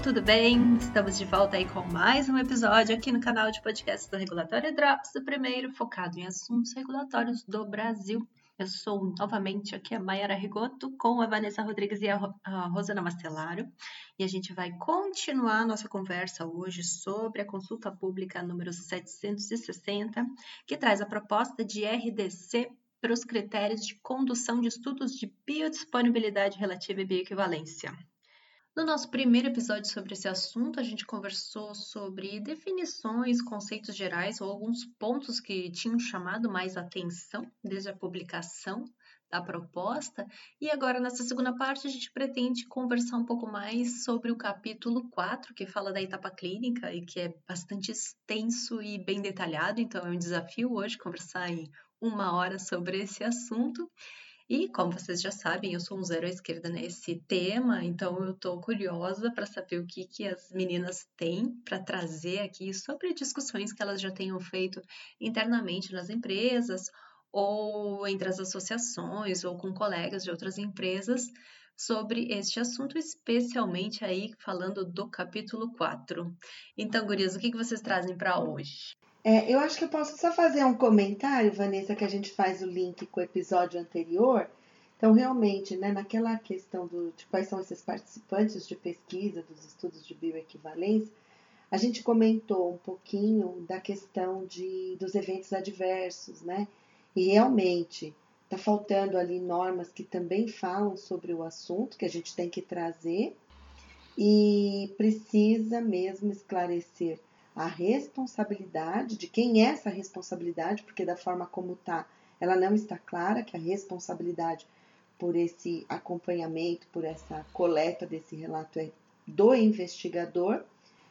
Tudo bem? Estamos de volta aí com mais um episódio aqui no canal de podcast do Regulatório Drops, o primeiro focado em assuntos regulatórios do Brasil. Eu sou novamente aqui a Mayara Rigoto com a Vanessa Rodrigues e a, Rosana Mastelaro e a gente vai continuar nossa conversa hoje sobre a consulta pública número 760, que traz a proposta de RDC para os critérios de condução de estudos de biodisponibilidade relativa e bioequivalência. No nosso primeiro episódio sobre esse assunto, a gente conversou sobre definições, conceitos gerais ou alguns pontos que tinham chamado mais atenção desde a publicação da proposta. E agora, nessa segunda parte, a gente pretende conversar um pouco mais sobre o capítulo 4, que fala da etapa clínica e que é bastante extenso e bem detalhado. Então, é um desafio hoje conversar em uma hora sobre esse assunto. E como vocês já sabem, eu sou um zero à esquerda nesse tema, então eu estou curiosa para saber o que, que as meninas têm para trazer aqui sobre discussões que elas já tenham feito internamente nas empresas, ou entre as associações, ou com colegas de outras empresas, sobre este assunto, especialmente aí falando do capítulo 4. Então, gurias, o que, que vocês trazem para hoje? É, eu acho que eu posso só fazer um comentário, Vanessa, que a gente faz o link com o episódio anterior. Então, realmente, né, naquela questão do, de quais são esses participantes de pesquisa dos estudos de bioequivalência, a gente comentou um pouquinho da questão de, dos eventos adversos, né? E realmente está faltando ali normas que também falam sobre o assunto que a gente tem que trazer e precisa mesmo esclarecer a responsabilidade, de quem é essa responsabilidade, porque da forma como está, ela não está clara, que a responsabilidade por esse acompanhamento, por essa coleta desse relato é do investigador,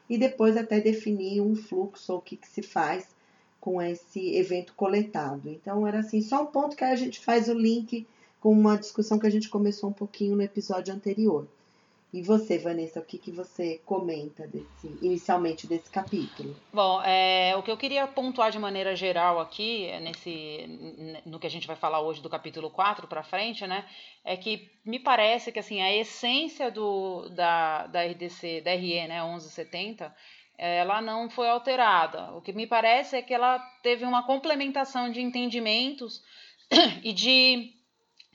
e depois até definir um fluxo ou o que, que se faz com esse evento coletado. Então, era assim, só um ponto que a gente faz o link com uma discussão que a gente começou um pouquinho no episódio anterior. E você, Vanessa, o que, que você comenta desse, inicialmente desse capítulo? Bom, é, o que eu queria pontuar de maneira geral aqui, nesse, no que a gente vai falar hoje do capítulo 4 para frente, né, é que me parece que assim, a essência do, da, da RDC, da RE, né, 1170, ela não foi alterada. O que me parece é que ela teve uma complementação de entendimentos e de,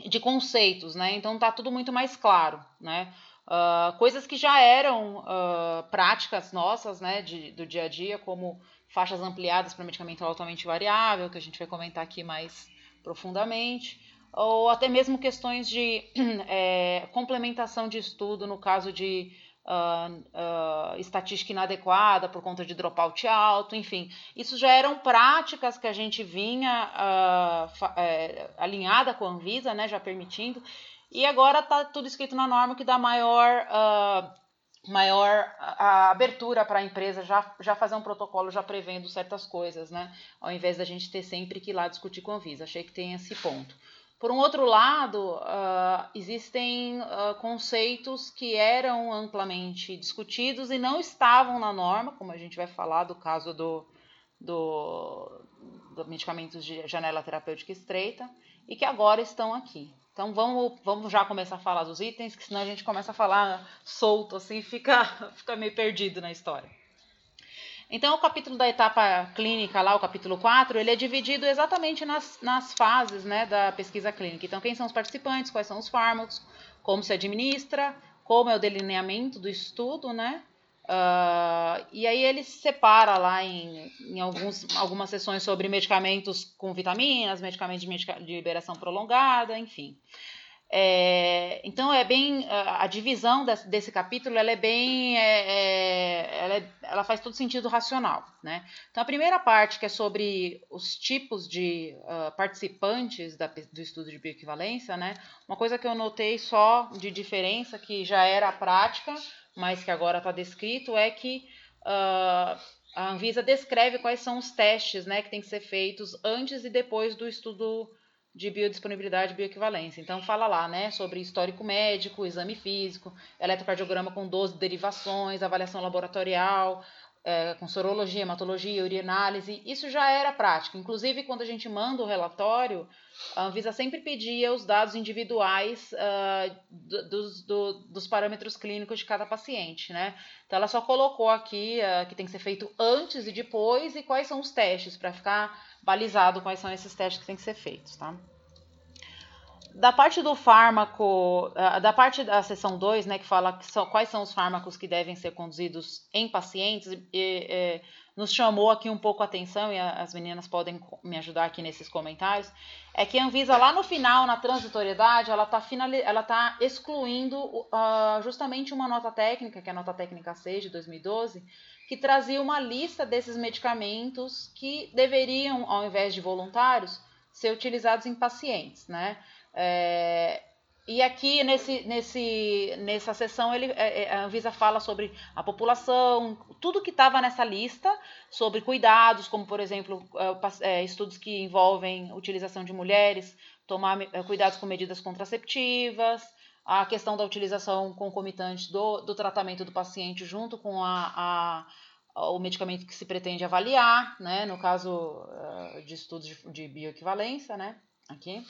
de conceitos, né? Então tá tudo muito mais claro, né? Uh, coisas que já eram uh, práticas nossas, né, de, do dia a dia, como faixas ampliadas para medicamento altamente variável, que a gente vai comentar aqui mais profundamente, ou até mesmo questões de é, complementação de estudo no caso de uh, estatística inadequada por conta de dropout alto, enfim. Isso já eram práticas que a gente vinha é, alinhada com a Anvisa, né, já permitindo, e agora está tudo escrito na norma que dá maior, uh, maior a, abertura para a empresa já, já fazer um protocolo já prevendo certas coisas, né? Ao invés da gente ter sempre que ir lá discutir com a Visa. Achei que tem esse ponto. Por um outro lado, uh, existem uh, conceitos que eram amplamente discutidos e não estavam na norma, como a gente vai falar do caso do, do, do medicamentos de janela terapêutica estreita, e que agora estão aqui. Então vamos, vamos já começar a falar dos itens, que senão a gente começa a falar solto, assim, fica, fica meio perdido na história. Então, o capítulo da etapa clínica, lá, o capítulo 4, ele é dividido exatamente nas, nas fases né, da pesquisa clínica. Então, quem são os participantes, quais são os fármacos, como se administra, como é o delineamento do estudo, né? Uh, e aí ele separa lá em, em alguns, algumas sessões sobre medicamentos com vitaminas, medicamentos de, medica, de liberação prolongada, enfim. É, então é bem a divisão desse, desse capítulo ela é bem é, é, ela, é, ela, faz todo sentido racional né então a primeira parte que é sobre os tipos de uh, participantes da, do estudo de bioequivalência né uma coisa que eu notei só de diferença que já era prática mas que agora está descrito, é que uh, a Anvisa descreve quais são os testes né, que têm que ser feitos antes e depois do estudo de biodisponibilidade e bioequivalência. Então, fala lá né, sobre histórico médico, exame físico, eletrocardiograma com 12 derivações, avaliação laboratorial, é, com sorologia, hematologia, urinálise, isso já era prática. Inclusive, quando a gente manda o relatório, a Anvisa sempre pedia os dados individuais uh, dos, do, dos parâmetros clínicos de cada paciente, né? Então, ela só colocou aqui uh, que tem que ser feito antes e depois e quais são os testes, para ficar balizado quais são esses testes que tem que ser feitos, tá? Da parte do fármaco, da parte da seção 2, né, que fala que são, quais são os fármacos que devem ser conduzidos em pacientes, e, e, nos chamou aqui um pouco a atenção, e as meninas podem me ajudar aqui nesses comentários, é que a Anvisa, lá no final, na transitoriedade, ela está ela tá excluindo uh, justamente uma nota técnica, que é a nota técnica 6 de 2012, que trazia uma lista desses medicamentos que deveriam, ao invés de voluntários, ser utilizados em pacientes, né? É, e aqui nesse, nesse, nessa sessão ele, é, é, a Anvisa fala sobre a população, tudo que estava nessa lista, sobre cuidados, como por exemplo é, estudos que envolvem utilização de mulheres, tomar cuidados com medidas contraceptivas, a questão da utilização concomitante do, do tratamento do paciente junto com a, a, o medicamento que se pretende avaliar, né, no caso de estudos de, de bioequivalência, né, aqui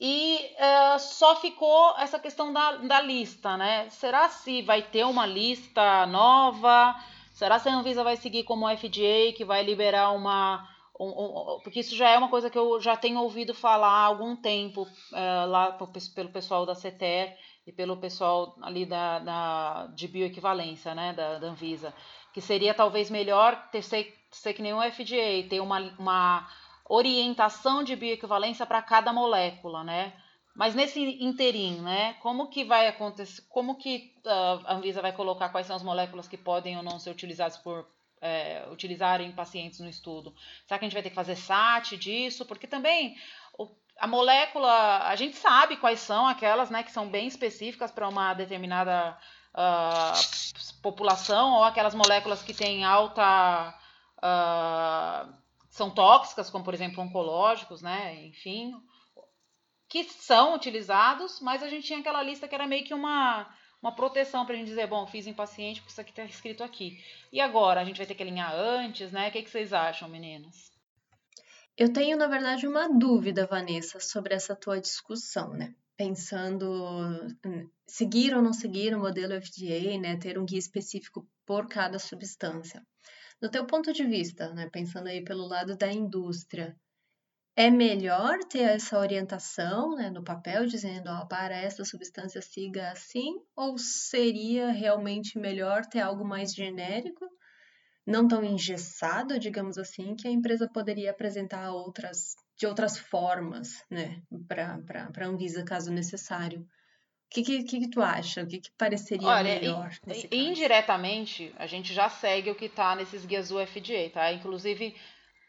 e uh, só ficou essa questão da, da lista, né? Será se vai ter uma lista nova? Será se a Anvisa vai seguir como o FDA, que vai liberar uma. Um, um, porque isso já é uma coisa que eu já tenho ouvido falar há algum tempo uh, lá pelo pessoal da CETER e pelo pessoal ali da, da, de bioequivalência, né, da, da Anvisa, que seria talvez melhor ter ser, ser que nem o FDA, ter uma, uma orientação de bioequivalência para cada molécula, né? Mas nesse interim, né? Como que vai acontecer? Como que uh, a Anvisa vai colocar quais são as moléculas que podem ou não ser utilizadas por é, utilizarem pacientes no estudo? Será que a gente vai ter que fazer SAT disso? Porque também o, a molécula, a gente sabe quais são aquelas, né, que são bem específicas para uma determinada uh, população ou aquelas moléculas que têm alta uh, são tóxicas, como por exemplo oncológicos, né? Enfim, que são utilizados, mas a gente tinha aquela lista que era meio que uma, uma proteção para a gente dizer, bom, fiz em paciente porque isso aqui está escrito aqui. E agora, a gente vai ter que alinhar antes, né? O que, que vocês acham, meninas? Eu tenho, na verdade, uma dúvida, Vanessa, sobre essa tua discussão, né? Pensando hum, seguir ou não seguir o modelo FDA, né? Ter um guia específico por cada substância. Do teu ponto de vista, né, pensando aí pelo lado da indústria, é melhor ter essa orientação né, no papel, dizendo, ó, para essa substância siga assim, ou seria realmente melhor ter algo mais genérico, não tão engessado, digamos assim, que a empresa poderia apresentar outras, de outras formas né, para a Anvisa, caso necessário? Que, que, que, tu acha? O que, que pareceria Olha, melhor? In, indiretamente, a gente já segue o que está nesses guias do FDA, tá? Inclusive,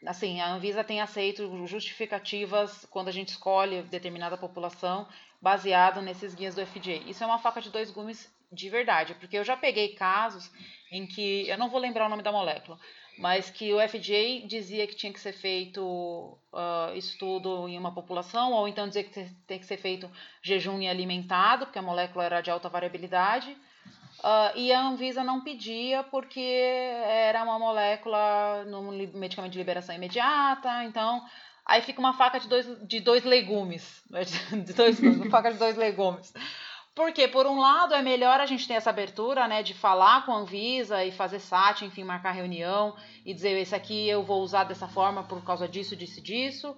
assim, a Anvisa tem aceito justificativas quando a gente escolhe determinada população baseado nesses guias do FDA. Isso é uma faca de dois gumes de verdade, porque eu já peguei casos em que, eu não vou lembrar o nome da molécula, mas que o FDA dizia que tinha que ser feito uh, estudo em uma população, ou então dizer que tem que ser feito jejum e alimentado, porque a molécula era de alta variabilidade, uh, e a Anvisa não pedia porque era uma molécula no medicamento de liberação imediata, então aí fica uma faca de dois, de dois legumes, de dois, uma faca de dois legumes. Porque, por um lado, é melhor a gente ter essa abertura, né, de falar com a Anvisa e fazer SAT, enfim, marcar reunião e dizer, esse aqui eu vou usar dessa forma por causa disso, disso, disso.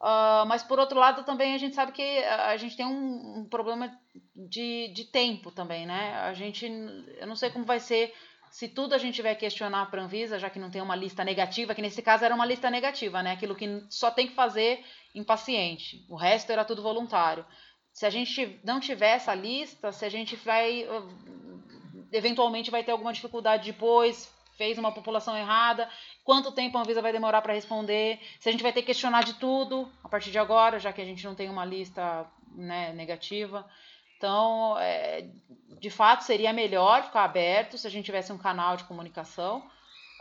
Uh, mas, por outro lado, também a gente sabe que a gente tem um, um problema de, de tempo também, né? A gente, eu não sei como vai ser se tudo a gente que questionar para a Anvisa, já que não tem uma lista negativa, que nesse caso era uma lista negativa, né? Aquilo que só tem que fazer em paciente. O resto era tudo voluntário se a gente não tiver essa lista, se a gente vai eventualmente vai ter alguma dificuldade depois, fez uma população errada, quanto tempo a Anvisa vai demorar para responder, se a gente vai ter que questionar de tudo a partir de agora, já que a gente não tem uma lista né, negativa. Então, é, de fato, seria melhor ficar aberto se a gente tivesse um canal de comunicação.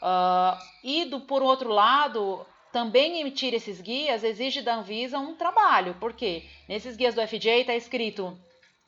Uh, e, do, por outro lado, também emitir esses guias exige da Anvisa um trabalho, porque nesses guias do FDA está escrito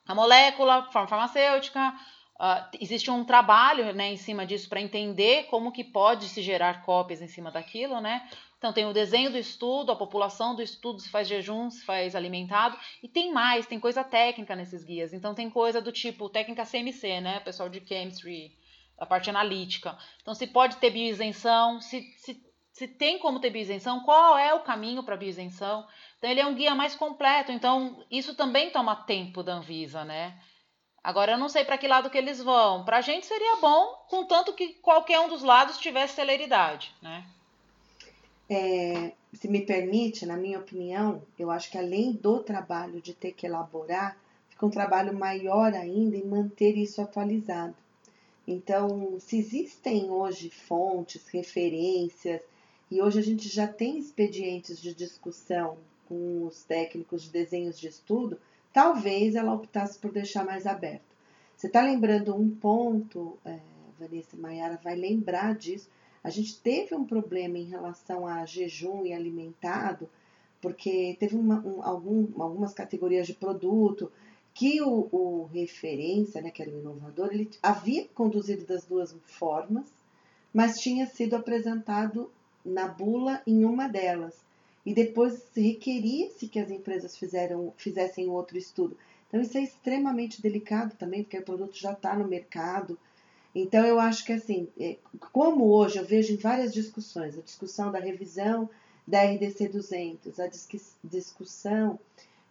a molécula, forma farmacêutica, Uh, existe um trabalho né, em cima disso para entender como que pode se gerar cópias em cima daquilo, né? Então tem o desenho do estudo, a população do estudo, se faz jejum, se faz alimentado, e tem mais, tem coisa técnica nesses guias. Então tem coisa do tipo técnica CMC, né? Pessoal de chemistry, a parte analítica. Então se pode ter bioisenção, se, se, se tem como ter bioisenção, qual é o caminho para bioisenção. Então ele é um guia mais completo. Então isso também toma tempo da Anvisa, né? Agora eu não sei para que lado que eles vão. Para a gente seria bom, contanto que qualquer um dos lados tivesse celeridade, né? É, se me permite, na minha opinião, eu acho que além do trabalho de ter que elaborar, fica um trabalho maior ainda em manter isso atualizado. Então, se existem hoje fontes, referências, e hoje a gente já tem expedientes de discussão com os técnicos de desenhos de estudo, talvez ela optasse por deixar mais aberto. Você está lembrando um ponto, é, Vanessa Maiara vai lembrar disso. A gente teve um problema em relação a jejum e alimentado, porque teve uma, um, algum, algumas categorias de produto que o, o, referência, né, que era o inovador, ele havia conduzido das duas formas, mas tinha sido apresentado na bula em uma delas e depois requeria-se que as empresas fizeram, fizessem outro estudo. Então, isso é extremamente delicado também, porque o produto já está no mercado. Então, eu acho que, assim, é, como hoje eu vejo em várias discussões, a discussão da revisão da RDC 200, a discussão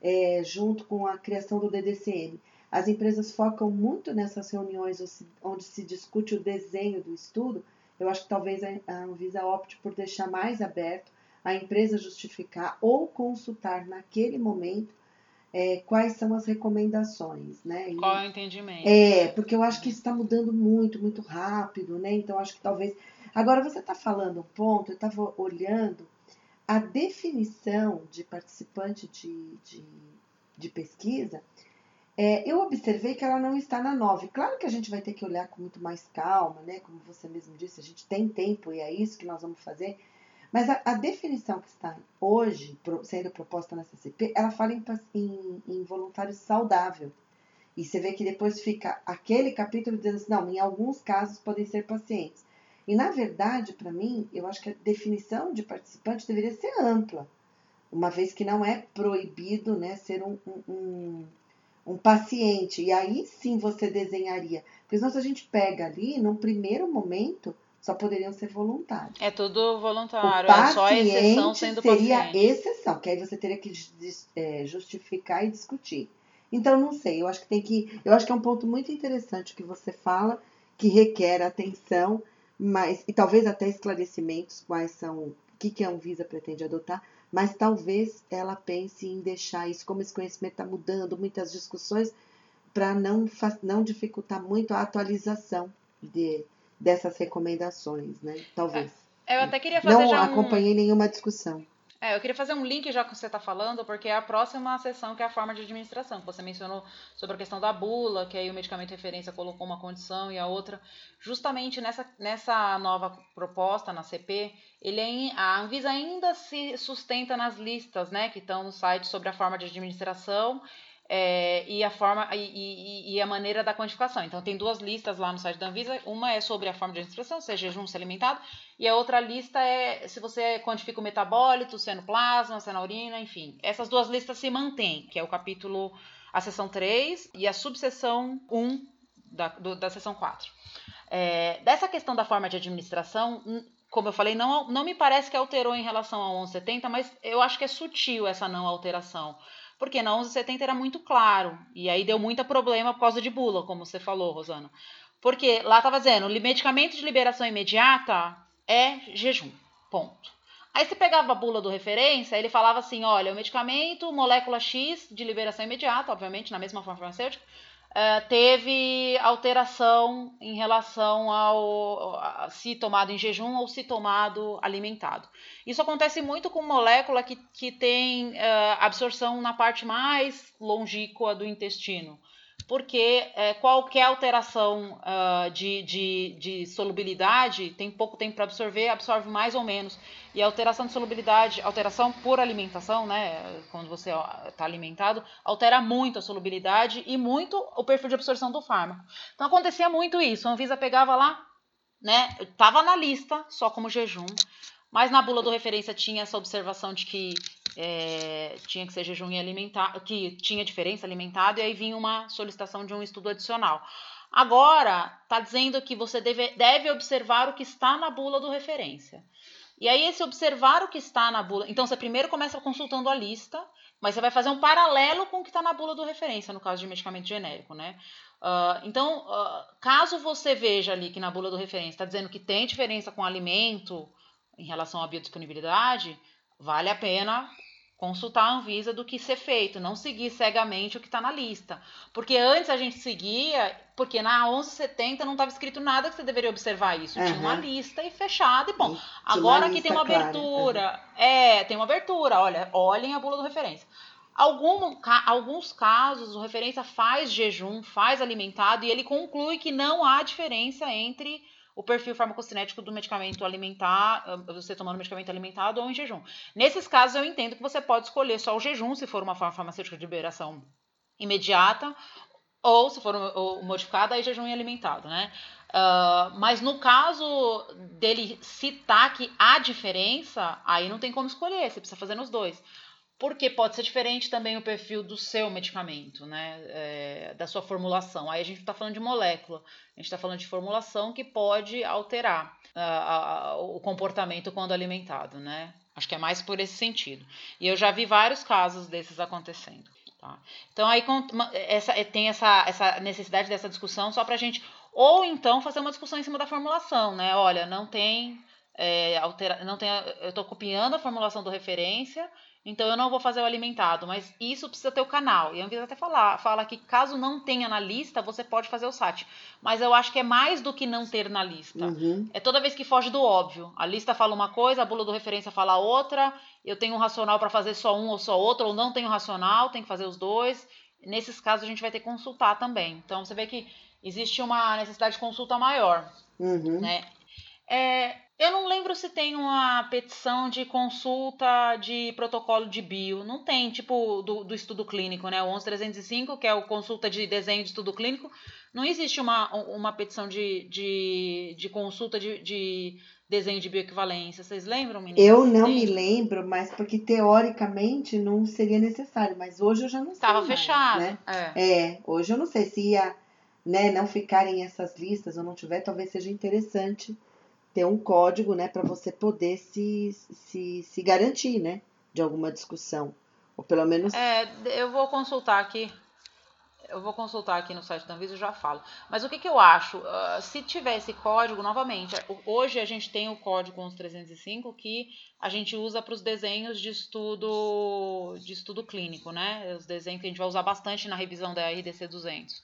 é, junto com a criação do DDCM, as empresas focam muito nessas reuniões onde se discute o desenho do estudo. Eu acho que talvez a Anvisa opte por deixar mais aberto a empresa justificar ou consultar naquele momento é, quais são as recomendações, né? E, Qual é o entendimento? É, porque eu acho que isso está mudando muito, muito rápido, né? Então acho que talvez. Agora você está falando um ponto, eu estava olhando a definição de participante de, de, de pesquisa. É, eu observei que ela não está na 9. Claro que a gente vai ter que olhar com muito mais calma, né? Como você mesmo disse, a gente tem tempo e é isso que nós vamos fazer. Mas a, a, definição que está hoje sendo proposta na CCP, ela fala em, em, em, voluntário saudável. E você vê que depois fica aquele capítulo dizendo assim, não, em alguns casos podem ser pacientes. E na verdade, para mim, eu acho que a definição de participante deveria ser ampla, uma vez que não é proibido né, ser um, um, um, um paciente. E aí sim você desenharia. Porque senão se a gente pega ali, num primeiro momento, só poderiam ser voluntários. É tudo voluntário, é só a exceção sendo seria paciente. exceção, que aí você teria que é, justificar e discutir. Então, não sei, eu acho que tem que. Eu acho que é um ponto muito interessante que você fala, que requer atenção, mas, e talvez até esclarecimentos quais são, o que, que a Anvisa pretende adotar, mas talvez ela pense em deixar isso, como esse conhecimento está mudando, muitas discussões, para não, não dificultar muito a atualização de, dessas recomendações, né? Talvez. É, eu até queria fazer Não já um... acompanhei nenhuma discussão. É, eu queria fazer um link já com o que você está falando, porque é a próxima sessão que é a forma de administração. Você mencionou sobre a questão da bula, que aí o medicamento referência colocou uma condição e a outra. Justamente nessa, nessa nova proposta, na CP, ele é, a Anvisa ainda se sustenta nas listas né, que estão no site sobre a forma de administração é, e a forma e, e, e, a maneira da quantificação. Então tem duas listas lá no site da Anvisa, uma é sobre a forma de administração, se é jejum, se é alimentado, e a outra lista é se você quantifica o metabólito, se é no plasma, se é na urina, enfim. Essas duas listas se mantêm, que é o capítulo, a seção 3 e a subseção 1 da, do, da seção 4. É, dessa questão da forma de administração, como eu falei, não, não me parece que alterou em relação ao 1170, mas eu acho que é sutil essa não alteração. Porque na 1170 era muito claro. E aí deu muito problema por causa de bula, como você falou, Rosana. Porque lá estava dizendo, medicamento de liberação imediata é jejum. Ponto. Aí você pegava a bula do referência, ele falava assim: olha, o medicamento, molécula X de liberação imediata, obviamente, na mesma forma farmacêutica, uh, teve alteração em relação ao a, se tomado em jejum ou se tomado alimentado. Isso acontece muito com molécula que, que tem uh, absorção na parte mais longínqua do intestino. Porque é, qualquer alteração uh, de, de, de, solubilidade tem pouco tempo para absorver, absorve mais ou menos. E a alteração de solubilidade, alteração por alimentação, né, quando você está alimentado, altera muito a solubilidade e muito o perfil de absorção do fármaco. Então acontecia muito isso. A Anvisa pegava lá, né, estava na lista só como jejum, mas na bula do referência tinha essa observação de que é, tinha que ser jejum alimentar, que tinha diferença alimentada, e aí vinha uma solicitação de um estudo adicional. Agora, está dizendo que você deve, deve observar o que está na bula do referência. E aí, esse observar o que está na bula. Então, você primeiro começa consultando a lista, mas você vai fazer um paralelo com o que está na bula do referência, no caso de medicamento genérico, né? Uh, então, uh, caso você veja ali que na bula do referência está dizendo que tem diferença com alimento em relação à biodisponibilidade, vale a pena consultar a Anvisa do que ser feito, não seguir cegamente o que está na lista. Porque antes a gente seguia, porque na 1170 não estava escrito nada que você deveria observar isso. Uhum. Tinha uma lista e fechada e bom. Tinha Agora aqui tem uma abertura. Uhum. É, tem uma abertura. Olha, olhem a bula do referência. Algum, alguns casos, o referência faz jejum, faz alimentado e ele conclui que não há diferença entre o perfil farmacocinético do medicamento alimentar, você tomando medicamento alimentado ou em jejum. Nesses casos, eu entendo que você pode escolher só o jejum, se for uma farmacêutica de liberação imediata, ou se for modificada, aí jejum e alimentado, né? Uh, mas no caso dele citar que há diferença, aí não tem como escolher, você precisa fazer nos dois porque pode ser diferente também o perfil do seu medicamento, né? É, da sua formulação. Aí a gente está falando de molécula, a gente está falando de formulação que pode alterar uh, o comportamento quando alimentado, né? Acho que é mais por esse sentido. E eu já vi vários casos desses acontecendo. Tá? Então aí essa, tem essa, essa necessidade dessa discussão só para a gente, ou então fazer uma discussão em cima da formulação, né? Olha, não tem é, altera, não tem, eu estou copiando a formulação do referência então eu não vou fazer o alimentado, mas isso precisa ter o canal. E a Anvisa até fala, fala que caso não tenha na lista, você pode fazer o SAT. Mas eu acho que é mais do que não ter na lista. Uhum. É toda vez que foge do óbvio. A lista fala uma coisa, a bula do referência fala outra, eu tenho um racional para fazer só um ou só outro, ou não tenho racional, tem que fazer os dois. Nesses casos a gente vai ter que consultar também. Então você vê que existe uma necessidade de consulta maior. Uhum. Né? É, eu não lembro se tem uma petição de consulta de protocolo de bio. Não tem, tipo, do, do estudo clínico, né? O 11305, que é o consulta de desenho de estudo clínico. Não existe uma, uma petição de, de, de consulta de, de desenho de bioequivalência. Vocês lembram, meninas? Eu não me lembro, mas porque teoricamente não seria necessário. Mas hoje eu já não sei. Estava fechado. Né? É. é, hoje eu não sei se ia né, não ficarem essas listas ou não tiver, talvez seja interessante ter um código, né, para você poder se, se, se garantir, né, de alguma discussão. Ou pelo menos. É, eu vou consultar aqui. Eu vou consultar aqui no site da Anvisa e já falo. Mas o que, que eu acho? Uh, se tiver esse código, novamente, hoje a gente tem o código 11305 que a gente usa para os desenhos de estudo de estudo clínico, né? Os desenhos que a gente vai usar bastante na revisão da RDC 200.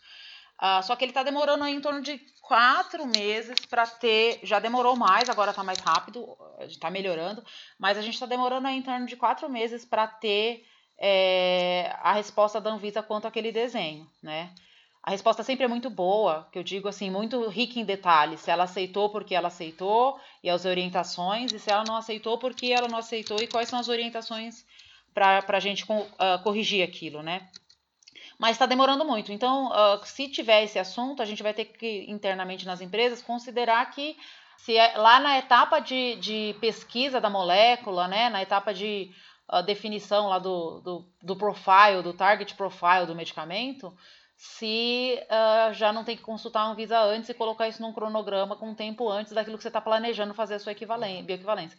Uh, só que ele está demorando em torno de quatro meses para ter. Já demorou mais, agora está mais rápido, está melhorando, mas a gente está demorando em torno de quatro meses para ter é, a resposta da Anvisa quanto àquele desenho, né? A resposta sempre é muito boa, que eu digo assim, muito rica em detalhes. Se ela aceitou porque ela aceitou e as orientações, e se ela não aceitou porque ela não aceitou e quais são as orientações para a gente uh, corrigir aquilo, né? Mas está demorando muito. Então, uh, se tiver esse assunto, a gente vai ter que, internamente nas empresas, considerar que se é, lá na etapa de, de pesquisa da molécula, né, na etapa de uh, definição lá do, do, do profile, do target profile do medicamento, se uh, já não tem que consultar a Anvisa antes e colocar isso num cronograma com um tempo antes daquilo que você está planejando fazer a sua equivalência, bioequivalência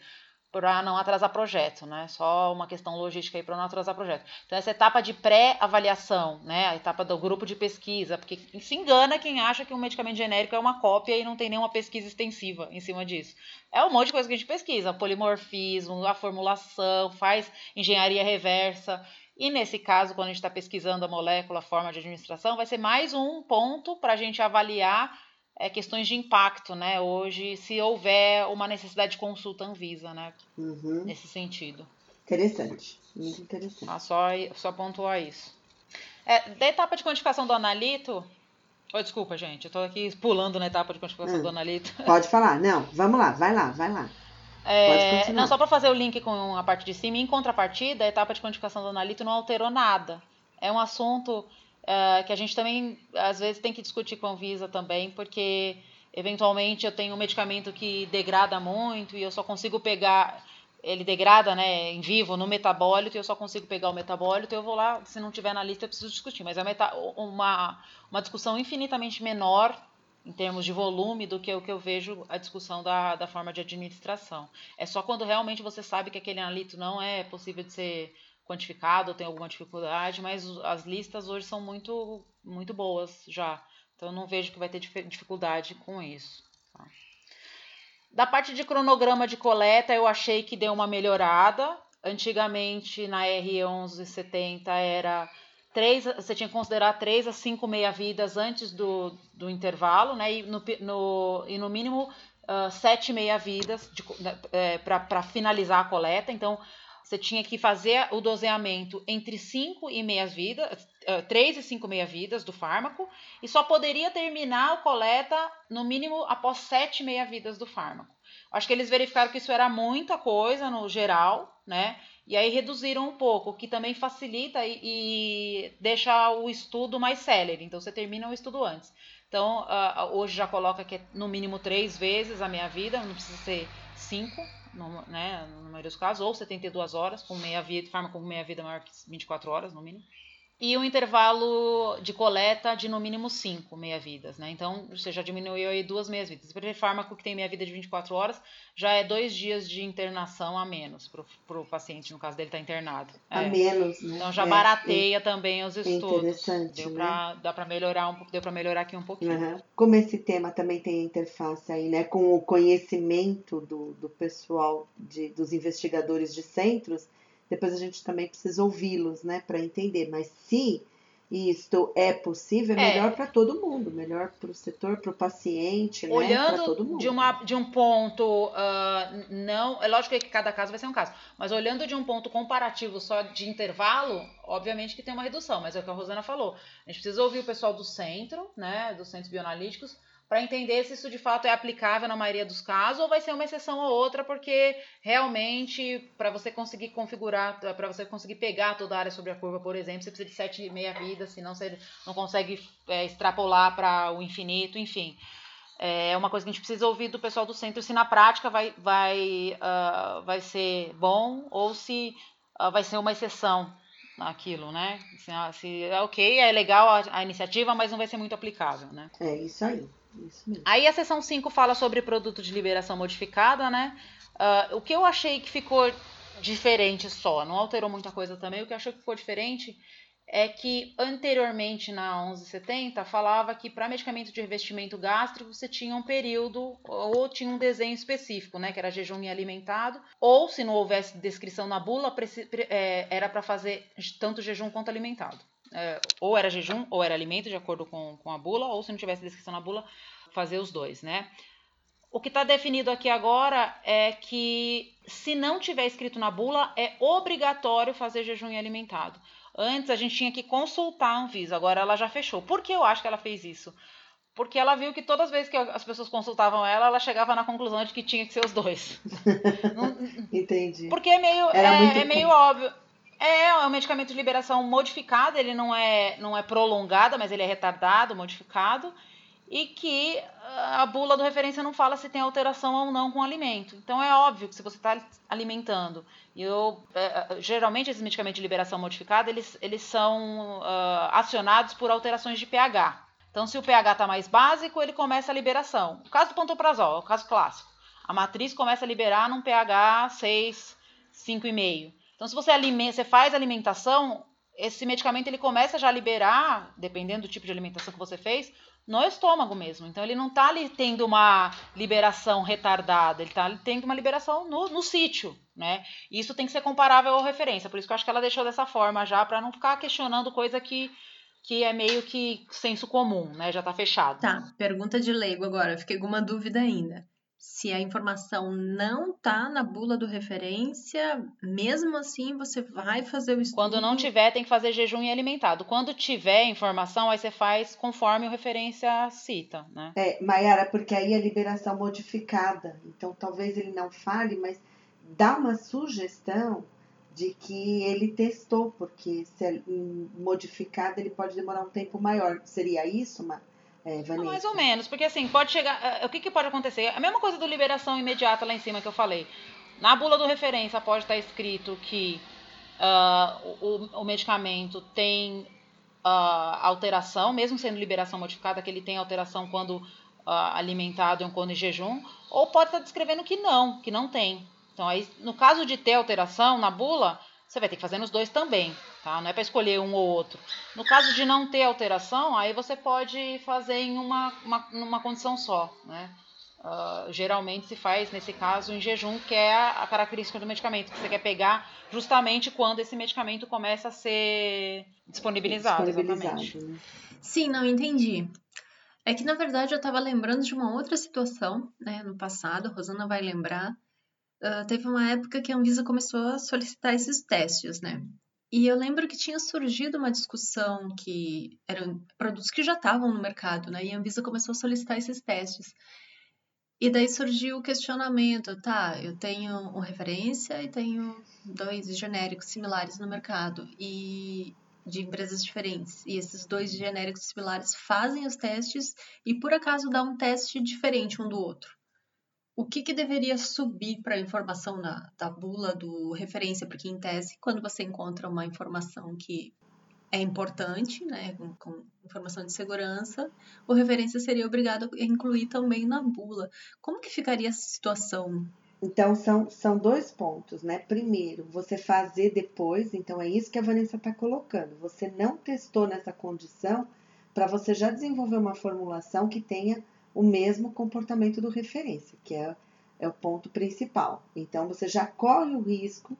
para não atrasar projeto, né? Só uma questão logística aí para não atrasar projeto. Então essa etapa de pré-avaliação, né? A etapa do grupo de pesquisa, porque se engana quem acha que um medicamento genérico é uma cópia e não tem nenhuma pesquisa extensiva em cima disso. É um monte de coisa que a gente pesquisa, polimorfismo, a formulação, faz engenharia reversa. E nesse caso, quando a gente está pesquisando a molécula, a forma de administração, vai ser mais um ponto para a gente avaliar é, questões de impacto, né? Hoje, se houver uma necessidade de consulta Anvisa, né? Uhum. Nesse sentido. Interessante, muito interessante. Ah, só, só pontuar isso. É, da etapa de quantificação do analito. Oh, desculpa, gente, eu tô aqui pulando na etapa de quantificação hum, do analito. Pode falar, não, vamos lá, vai lá, vai lá. É, não, só para fazer o link com a parte de cima, em contrapartida, a etapa de quantificação do analito não alterou nada. É um assunto uh, que a gente também, às vezes, tem que discutir com a Visa também, porque eventualmente eu tenho um medicamento que degrada muito e eu só consigo pegar ele degrada né, em vivo no metabólito e eu só consigo pegar o metabólito, eu vou lá, se não tiver na lista, eu preciso discutir. Mas é uma, uma discussão infinitamente menor em termos de volume do que o que eu vejo a discussão da, da forma de administração. É só quando realmente você sabe que aquele analito não é possível de ser quantificado ou tem alguma dificuldade, mas as listas hoje são muito, muito boas já. Então eu não vejo que vai ter dificuldade com isso. Tá? Da parte de cronograma de coleta, eu achei que deu uma melhorada. Antigamente, na R1170, era três, você tinha que considerar 3 a 5 meia-vidas antes do, do intervalo, né? E no, no, e no mínimo uh, 7 meia-vidas né, é, para finalizar a coleta. Então, você tinha que fazer o doseamento entre 5 e meia vidas, 3 e 5 meia vidas do fármaco, e só poderia terminar a coleta no mínimo após 7 meia vidas do fármaco. Acho que eles verificaram que isso era muita coisa no geral, né? E aí reduziram um pouco, o que também facilita e, e deixa o estudo mais célere. Então você termina o estudo antes. Então uh, hoje já coloca que é no mínimo três vezes a meia vida, não precisa ser cinco, no, né, no maioria dos casos, ou 72 horas, com meia vida, fármaco com meia vida maior que 24 horas no mínimo e um intervalo de coleta de no mínimo 5 meia-vidas, né? Então, você já diminuiu aí duas meias-vidas. Para fármaco que tem meia-vida de 24 horas, já é dois dias de internação a menos para o paciente, no caso dele estar tá internado. A é. menos, né? Então, já é, barateia é, também os estudos. interessante, deu pra, né? Dá para melhorar um deu para melhorar aqui um pouquinho. Uhum. Como esse tema também tem interface aí, né? Com o conhecimento do, do pessoal, de, dos investigadores de centros, depois a gente também precisa ouvi-los, né, para entender. Mas se isto é possível, é, é. melhor para todo mundo, melhor para o setor, para o paciente, né, Olhando né, todo mundo. De, uma, de um ponto, uh, não, é lógico que cada caso vai ser um caso, mas olhando de um ponto comparativo só de intervalo, obviamente que tem uma redução, mas é o que a Rosana falou. A gente precisa ouvir o pessoal do centro, né, dos centros bioanalíticos, para entender se isso de fato é aplicável na maioria dos casos ou vai ser uma exceção ou outra, porque realmente para você conseguir configurar, para você conseguir pegar toda a área sobre a curva, por exemplo, você precisa de sete e meia vidas, senão você não consegue é, extrapolar para o infinito, enfim. É uma coisa que a gente precisa ouvir do pessoal do centro se na prática vai, vai, uh, vai ser bom ou se uh, vai ser uma exceção naquilo, né? Se, se é ok, é legal a, a iniciativa, mas não vai ser muito aplicável, né? É isso aí. Aí a seção 5 fala sobre produto de liberação modificada, né? Uh, o que eu achei que ficou diferente só, não alterou muita coisa também, o que eu achei que ficou diferente é que anteriormente na 1170 falava que para medicamento de revestimento gástrico você tinha um período ou tinha um desenho específico, né, que era jejum e alimentado, ou se não houvesse descrição na bula, é, era para fazer tanto jejum quanto alimentado é, ou era jejum ou era alimento, de acordo com, com a bula, ou se não tivesse descrição na bula, fazer os dois, né? O que está definido aqui agora é que, se não tiver escrito na bula, é obrigatório fazer jejum e alimentado. Antes a gente tinha que consultar a Anvisa, agora ela já fechou. Por que eu acho que ela fez isso? Porque ela viu que todas as vezes que as pessoas consultavam ela, ela chegava na conclusão de que tinha que ser os dois. Entendi. Porque é meio, é, é meio óbvio. É, é um medicamento de liberação modificada, ele não é, não é prolongado, mas ele é retardado, modificado, e que ah, a bula do referência não fala se tem alteração ou não com o alimento. Então é óbvio que se você está alimentando, e eu, é, geralmente esses medicamentos de liberação modificada, eles, eles são uh, acionados por alterações de pH. Então se o pH está mais básico, ele começa a liberação. O caso do pantoprazol, é o caso clássico. A matriz começa a liberar num pH 6, 5,5. Então, se você, alimenta, você faz alimentação, esse medicamento ele começa já a liberar, dependendo do tipo de alimentação que você fez, no estômago mesmo. Então, ele não está ali tendo uma liberação retardada, ele está tendo uma liberação no, no sítio, né? Isso tem que ser comparável à referência. Por isso que eu acho que ela deixou dessa forma já, para não ficar questionando coisa que que é meio que senso comum, né? Já está fechado. Tá, pergunta de leigo agora, fiquei com uma dúvida ainda. Se a informação não está na bula do referência, mesmo assim você vai fazer o estudo. Quando não tiver, tem que fazer jejum e alimentado. Quando tiver informação, aí você faz conforme o referência cita, né? É, Mayara, porque aí é liberação modificada. Então talvez ele não fale, mas dá uma sugestão de que ele testou, porque se é modificado ele pode demorar um tempo maior. Seria isso, Mayara? É, Vanessa. Mais ou menos, porque assim, pode chegar. Eh, o que, que pode acontecer? A mesma coisa do liberação imediata lá em cima que eu falei. Na bula do referência pode estar escrito que uh, o, o, medicamento tem uh, alteração, mesmo sendo liberação modificada, que ele tem alteração quando uh, alimentado ou quando em jejum, ou pode estar descrevendo que não, que não tem. Então, aí, no caso de ter alteração na bula, você vai ter que fazer nos dois também tá? Não é para escolher um ou outro. No caso de não ter alteração, aí você pode fazer em uma, uma, uma condição só, né? Uh, geralmente se faz, nesse caso, em jejum, que é a, característica do medicamento, que você quer pegar justamente quando esse medicamento começa a ser disponibilizado. disponibilizado exatamente. Né? Sim, não entendi. É que, na verdade, eu estava lembrando de uma outra situação, né, no passado, a Rosana vai lembrar. Uh, teve uma época que a Anvisa começou a solicitar esses testes, né? E eu lembro que tinha surgido uma discussão que eram produtos que já estavam no mercado, né? E a Anvisa começou a solicitar esses testes. E daí surgiu o questionamento, tá, eu tenho uma referência e tenho dois genéricos similares no mercado e de empresas diferentes. E esses dois genéricos similares fazem os testes e por acaso dá um teste diferente um do outro o que, que deveria subir para a informação na da bula do referência, porque em tese, quando você encontra uma informação que é importante, né, com, com, informação de segurança, o referência seria obrigado a incluir também na bula. Como que ficaria essa situação? Então, são, são dois pontos, né? Primeiro, você fazer depois, então é isso que a Vanessa está colocando. Você não testou nessa condição para você já desenvolver uma formulação que tenha o mesmo comportamento do referência, que é, é o ponto principal. Então, você já corre o risco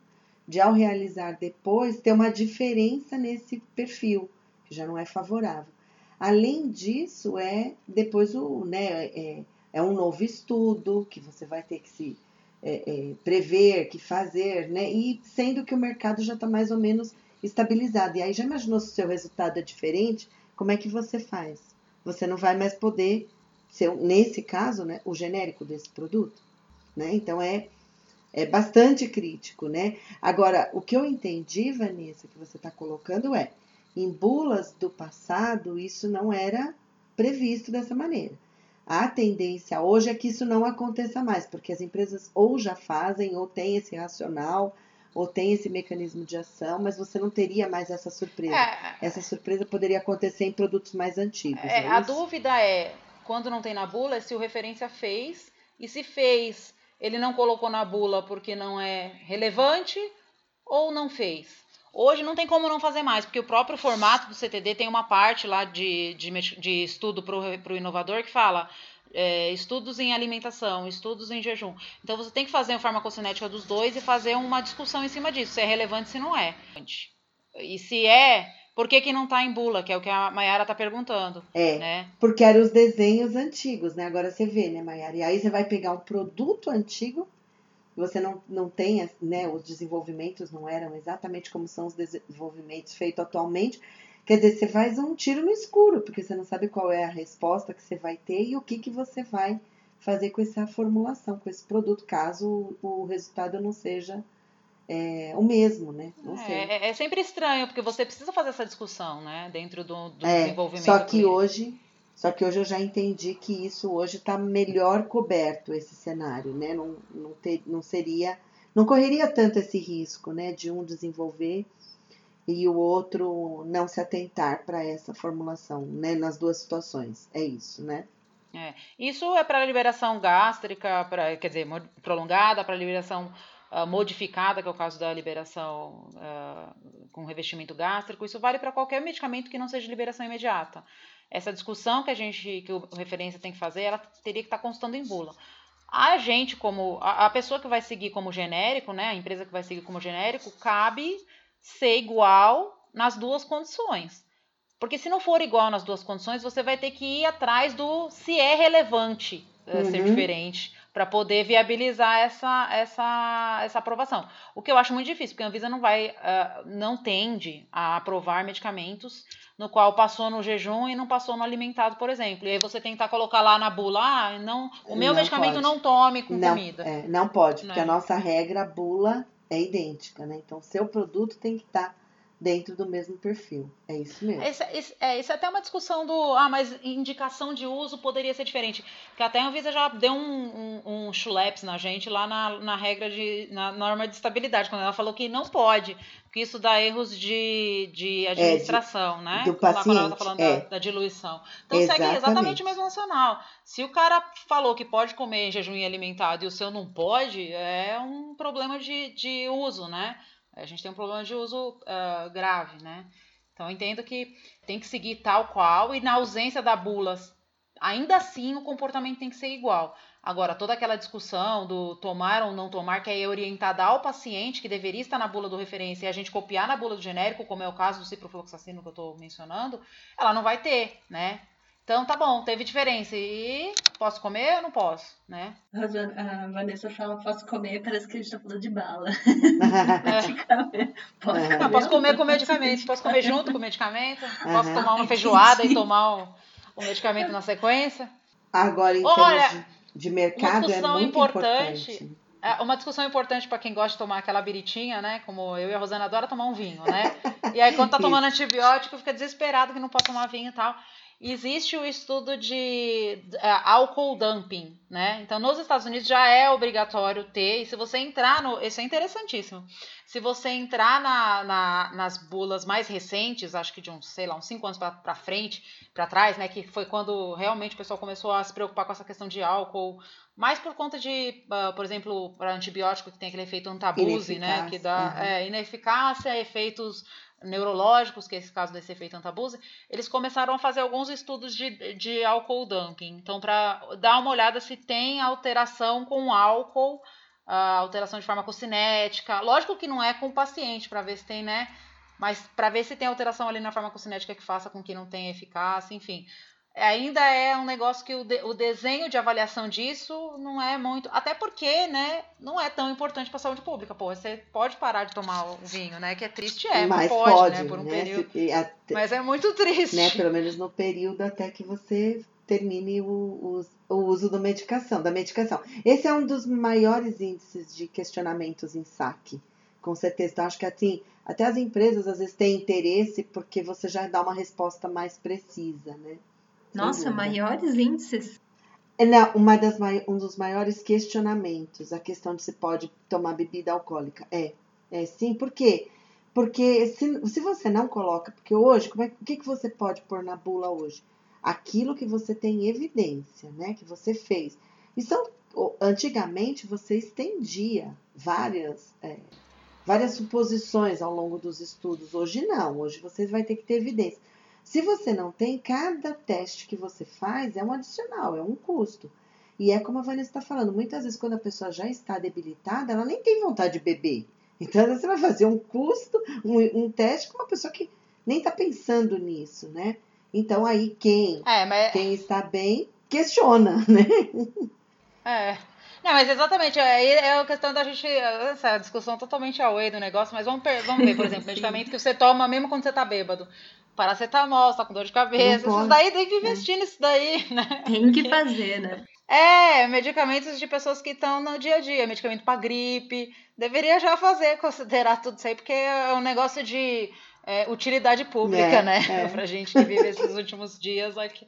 de, ao realizar depois, ter uma diferença nesse perfil, que já não é favorável. Além disso, é depois o, né, é, é um novo estudo que você vai ter que se é, é, prever, que fazer, né? E sendo que o mercado já está mais ou menos estabilizado. E aí já imaginou se o seu resultado é diferente? Como é que você faz? Você não vai mais poder ser, nesse caso, né, o genérico desse produto. Né? Então é, é bastante crítico. Né? Agora, o que eu entendi, Vanessa, que você está colocando é, em bulas do passado, isso não era previsto dessa maneira. A tendência hoje é que isso não aconteça mais, porque as empresas ou já fazem, ou têm esse racional, ou tem esse mecanismo de ação, mas você não teria mais essa surpresa. É, essa surpresa poderia acontecer em produtos mais antigos. É, é a dúvida é quando não tem na bula, é se o referência fez, e se fez, ele não colocou na bula porque não é relevante ou não fez. Hoje não tem como não fazer mais, porque o próprio formato do CTD tem uma parte lá de, de, de estudo para o inovador que fala é, estudos em alimentação, estudos em jejum. Então você tem que fazer a farmacocinética dos dois e fazer uma discussão em cima disso, se é relevante, se não é. E se é, por que, que não está em bula, que é o que a Mayara está perguntando. É, né? porque eram os desenhos antigos, né? Agora você vê, né, Mayara? E aí você vai pegar um produto antigo, você não, não tem, né, os desenvolvimentos não eram exatamente como são os desenvolvimentos feitos atualmente. Quer dizer, você faz um tiro no escuro, porque você não sabe qual é a resposta que você vai ter e o que, que você vai fazer com essa formulação, com esse produto, caso o resultado não seja é, o mesmo, né? Não sei. É, é, sempre estranho, porque você precisa fazer essa discussão, né? Dentro do, do é, desenvolvimento. Só que hoje, só que hoje eu já entendi que isso hoje está melhor coberto, esse cenário, né? Não, não, ter, não seria, não correria tanto esse risco, né? De um desenvolver e o outro não se atentar para essa formulação, né? Nas duas situações. É isso, né? É. Isso é para liberação gástrica, pra, quer dizer, prolongada, para liberação uh, modificada, que é o caso da liberação uh, com revestimento gástrico, isso vale para qualquer medicamento que não seja liberação imediata. Essa discussão que a gente, que o referência tem que fazer, ela teria que estar tá constando em bula. A gente, como a, a pessoa que vai seguir como genérico, né, a empresa que vai seguir como genérico, cabe ser igual nas duas condições. Porque se não for igual nas duas condições, você vai ter que ir atrás do se é relevante uh, uhum. ser diferente para poder viabilizar essa, essa, essa aprovação. O que eu acho muito difícil, porque a Anvisa não vai, uh, não tende a aprovar medicamentos no qual passou no jejum e não passou no alimentado, por exemplo. E aí você tentar colocar lá na bula, ah, não, o meu não medicamento pode. não tome com não, comida. É, não pode, porque a é. nossa regra, a bula é idêntica, né? Então, seu produto tem que estar tá dentro do mesmo perfil. É isso mesmo. Isso, isso, é, isso é até uma discussão do. Ah, mas indicação de uso poderia ser diferente. Porque até a Anvisa já deu um, um, um chuleps na gente lá na, na regra de. na norma de estabilidade, quando ela falou que não pode. Porque isso dá erros de, de administração, é, de, né? Do paciente, quando ela tá falando é. da, da, diluição. Então exatamente. segue exatamente o mesmo racional. Se o cara falou que pode comer em jejum alimentado e o seu não pode, é um problema de, de uso, né? A gente tem um problema de uso uh, grave, né? Então, entendo que tem que seguir tal qual e na ausência da bula, ainda assim o comportamento tem que ser igual. Agora, toda aquela discussão do tomar ou não tomar, que é orientada ao paciente, que deveria estar na bula do referência, e a gente copiar na bula do genérico, como é o caso do ciprofloxacino que eu estou mencionando, ela não vai ter, né? Então tá bom, teve diferença. E posso comer ou não posso, né? A Vanessa fala posso comer, parece que a gente tá falando de bala. É. posso, comer, não, posso comer com medicamento, posso comer junto com o medicamento, posso tomar uma feijoada e tomar o, o, medicamento na sequência. Agora, em Olha, termos de, mercado, é muito importante. importante. É, uma discussão importante para quem gosta de tomar aquela biritinha, né? Como eu e a Rosana adora tomar um vinho, né? E aí, quando tá tomando antibiótico, fica desesperado que não pode tomar vinho e tal existe o estudo de uh, álcool dumping, né? Então, nos Estados Unidos já é obrigatório ter, e se você entrar no. Isso é interessantíssimo. Se você entrar na, na, nas bulas mais recentes, acho que de uns, sei lá, uns 5 anos para frente, para trás, né? Que foi quando realmente o pessoal começou a se preocupar com essa questão de álcool, mais por conta de, uh, por exemplo, para antibiótico que tem aquele efeito antabuse, né? Que dá uhum. é, ineficácia, efeitos neurológicos, que é esse caso desse efeito antabuse, eles começaram a fazer alguns estudos de, de álcool dumping. Então, para dar uma olhada se tem alteração com álcool, alteração de farmacocinética. Lógico que não é com o paciente, para ver se tem, né? Mas para ver se tem alteração ali na farmacocinética que faça com que não tenha eficácia, enfim ainda é um negócio que o, de, o desenho de avaliação disso não é muito. Até porque, né, não é tão importante para a saúde pública. Pô, você pode parar de tomar o vinho, né? Que é triste, é, mas, mas pode, pode, né? Por um né, período. Se, até, mas é muito triste. Né, pelo menos no período até que você termine o, o, o uso do medicação, da medicação. Esse é um dos maiores índices de questionamentos em saque. Com certeza. Então, acho que assim, até as empresas às vezes têm interesse porque você já dá uma resposta mais precisa, né? Nossa, maiores índices? É, não, uma das, um dos maiores questionamentos, a questão de se pode tomar bebida alcoólica. É, é sim, por quê? Porque se, se você não coloca, porque hoje, como é, o que, que você pode pôr na bula hoje? Aquilo que você tem evidência, né? Que você fez. E são, antigamente você estendia várias, é, várias suposições ao longo dos estudos. Hoje não, hoje você vai ter que ter evidência. Se você não tem, cada teste que você faz é um adicional, é um custo. E é como a Vanessa está falando, muitas vezes quando a pessoa já está debilitada, ela nem tem vontade de beber. Então você vai fazer um custo, um, um teste com uma pessoa que nem está pensando nisso, né? Então aí quem, é, mas... quem está bem questiona, né? É. Não, mas exatamente, aí é, é a questão da gente. Essa discussão totalmente away do negócio, mas vamos, vamos ver, por exemplo, medicamento que você toma mesmo quando você tá bêbado paracetamol, você tá com dor de cabeça. Isso daí tem que investir é. nisso daí, né? Tem que fazer, né? É, medicamentos de pessoas que estão no dia a dia, medicamento para gripe. Deveria já fazer, considerar tudo isso aí, porque é um negócio de é, utilidade pública, é, né? É. pra gente que vive esses últimos dias aqui.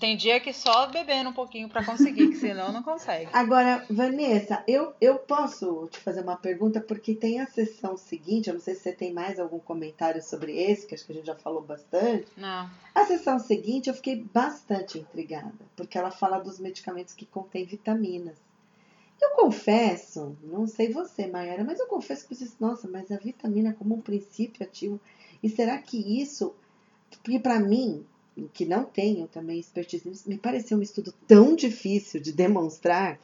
Tem dia que só bebendo um pouquinho para conseguir, que senão não consegue. Agora, Vanessa, eu, eu posso te fazer uma pergunta, porque tem a sessão seguinte, eu não sei se você tem mais algum comentário sobre esse, que acho que a gente já falou bastante. Não. A sessão seguinte eu fiquei bastante intrigada, porque ela fala dos medicamentos que contêm vitaminas. Eu confesso, não sei você, Mayara, mas eu confesso que vocês, nossa, mas a vitamina como um princípio ativo, e será que isso, porque para mim, que não tenho também expertise me pareceu um estudo tão difícil de demonstrar,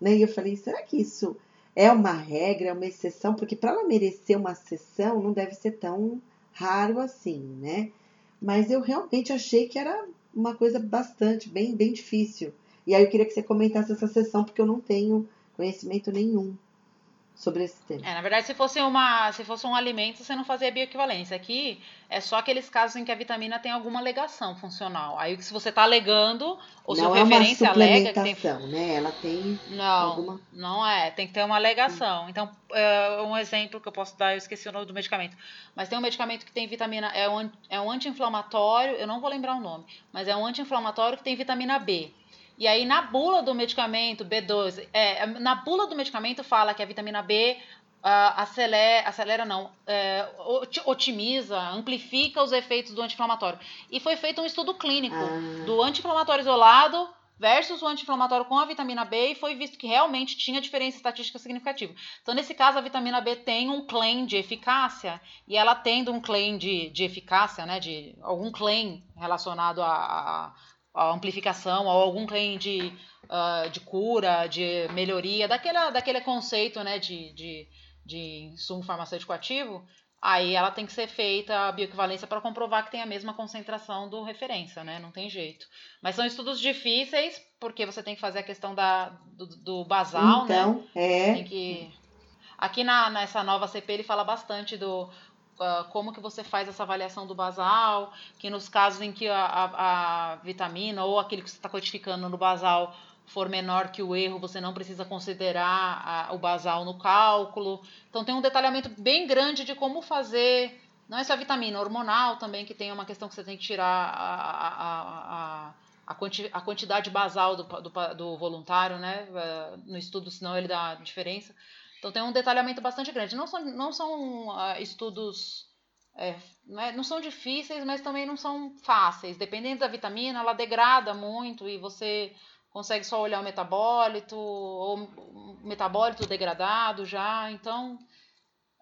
né? E eu falei, será que isso é uma regra, é uma exceção? Porque para ela merecer uma exceção, não deve ser tão raro assim, né? Mas eu realmente achei que era uma coisa bastante, bem, bem difícil E aí eu queria que você comentasse essa sessão, porque eu não tenho conhecimento nenhum sobre esse tema. É, na verdade, se fosse, uma, se fosse um alimento, você não fazia bioequivalência. Aqui é só aqueles casos em que a vitamina tem alguma alegação funcional. Aí, se você está alegando, ou não seu é referência uma alega que tem. né? Ela tem Não, alguma. não é. Tem que ter uma alegação. Então, é, um exemplo que eu posso dar, eu esqueci o nome do medicamento. Mas tem um medicamento que tem vitamina. É um, é um anti-inflamatório, eu não vou lembrar o nome, mas é um anti-inflamatório que tem vitamina B. E aí, na bula do medicamento B12, é, na bula do medicamento fala que a vitamina B uh, acelera, acelera não, é, otimiza, amplifica os efeitos do anti-inflamatório. E foi feito um estudo clínico Ah. do anti-inflamatório isolado versus o anti-inflamatório com a vitamina B e foi visto que realmente tinha diferença estatística significativa. Então, nesse caso, a vitamina B tem um claim de eficácia e ela tendo um claim de, de eficácia, né, de algum claim relacionado a, a a amplificação ou algum claim de, uh, de cura, de melhoria, daquela, daquele conceito né, de, de, de insumo farmacêutico ativo, aí ela tem que ser feita a bioequivalência para comprovar que tem a mesma concentração do referência, né? Não tem jeito. Mas são estudos difíceis, porque você tem que fazer a questão da, do, do basal, né? então, é. Tem que... Aqui na, nessa nova CP ele fala bastante do como que você faz essa avaliação do basal, que nos casos em que a, a, a vitamina ou aquele que você está codificando no basal for menor que o erro, você não precisa considerar a, o basal no cálculo. Então tem um detalhamento bem grande de como fazer, não é só vitamina, hormonal também, que tem uma questão que você tem que tirar a, a, quanti, a quantidade basal do, do, do voluntário, né? Uh, no estudo, senão ele dá diferença. Então tem um detalhamento bastante grande. Não são, não são uh, estudos. É, não, é, não, são difíceis, mas também não são fáceis. Dependendo da vitamina, ela degrada muito e você consegue só olhar o metabólito, ou o metabólito degradado já. Então.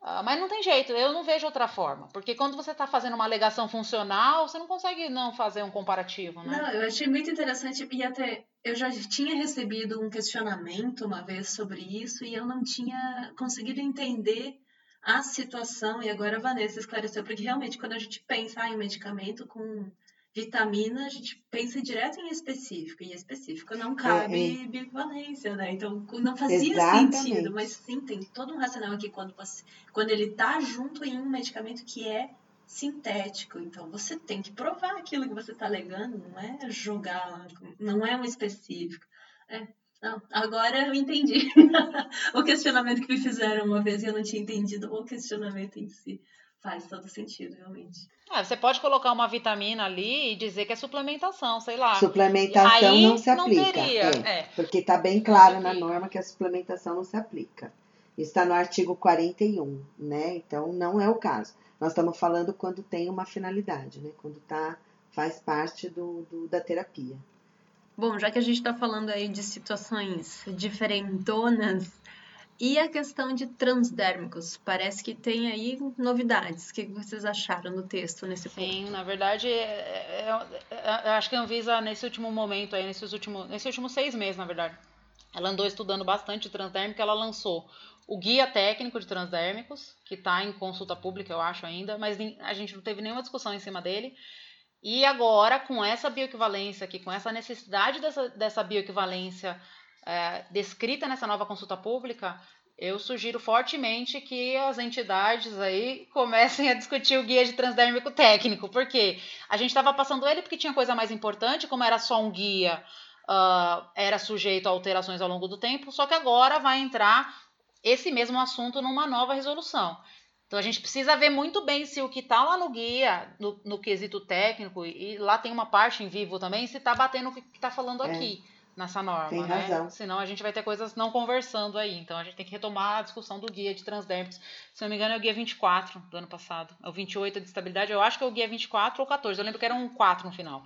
Uh, mas não tem jeito, eu não vejo outra forma. Porque quando você está fazendo uma alegação funcional, você não consegue não fazer um comparativo, né? Não, eu achei muito interessante e até eu já tinha recebido um questionamento uma vez sobre isso e eu não tinha conseguido entender a situação e agora a Vanessa esclareceu, porque realmente quando a gente pensa ah, em medicamento com vitamina, a gente pensa direto em específico, e específico não cabe é, é. bioequivalência, né? Então não fazia Exatamente. sentido, mas sim, tem todo um racional aqui quando, você, quando ele tá junto em um medicamento que é sintético. Então você tem que provar aquilo que você está alegando, não é jogar, não é um específico. É, não, agora eu entendi o questionamento que me fizeram uma vez e eu não tinha entendido o questionamento em si. Faz todo sentido, realmente. Ah, você pode colocar uma vitamina ali e dizer que é suplementação, sei lá. Suplementação Aí não se aplica. Não teria, é, é. Porque está bem claro na norma que a suplementação não se aplica. Está no artigo 41, né? Então não é o caso. Nós estamos falando quando tem uma finalidade, né? Quando tá, faz parte do, do da terapia. Bom, já que a gente está falando aí de situações diferentonas, e a questão de transdérmicos? Parece que tem aí novidades. O que vocês acharam no texto nesse ponto? Sim, na verdade, é, é, é, acho que a Anvisa, nesse último momento, aí, nesses últimos, nesses últimos seis meses, na verdade, ela andou estudando bastante transdérmico, ela lançou o guia técnico de transdérmicos, que está em consulta pública, eu acho ainda, mas a gente não teve nenhuma discussão em cima dele. E agora, com essa bioequivalência aqui, com essa necessidade dessa, dessa bioequivalência é, descrita nessa nova consulta pública, eu sugiro fortemente que as entidades aí comecem a discutir o guia de transdérmico técnico, porque a gente estava passando ele porque tinha coisa mais importante, como era só um guia, uh, era sujeito a alterações ao longo do tempo, só que agora vai entrar esse mesmo assunto numa nova resolução. Então a gente precisa ver muito bem se o que está lá no guia, no, no, quesito técnico, e lá tem uma parte em vivo também, se está batendo o que está falando É. aqui nessa norma, Tem né? razão. Senão a gente vai ter coisas não conversando aí. Então a gente tem que retomar a discussão do guia de transdérmicos. Se não me engano, é o guia 24 do ano passado. É o 28 de estabilidade. Eu acho que é o guia 24 ou 14. Eu lembro que era um 4 no final.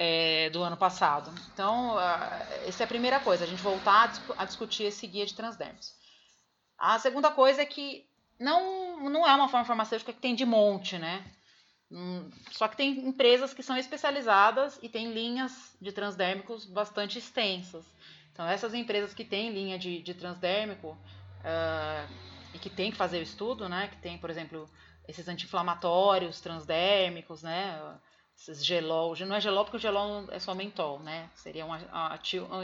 é, do ano passado. Então, ah, essa é a primeira coisa, a gente voltar a, a discutir esse guia de transdérmicos. A segunda coisa é que não, não é uma forma farmacêutica que tem de monte, né? Hum, Só que tem empresas que são especializadas e têm linhas de transdérmicos bastante extensas. Então, essas empresas que têm linha de, de transdérmico ah, e que tem que fazer o estudo, né? Que tem, por exemplo, esses anti-inflamatórios transdérmicos, né? Esses gelol, não é gelol porque o gelol é só mentol, né? Seria um, ativo, um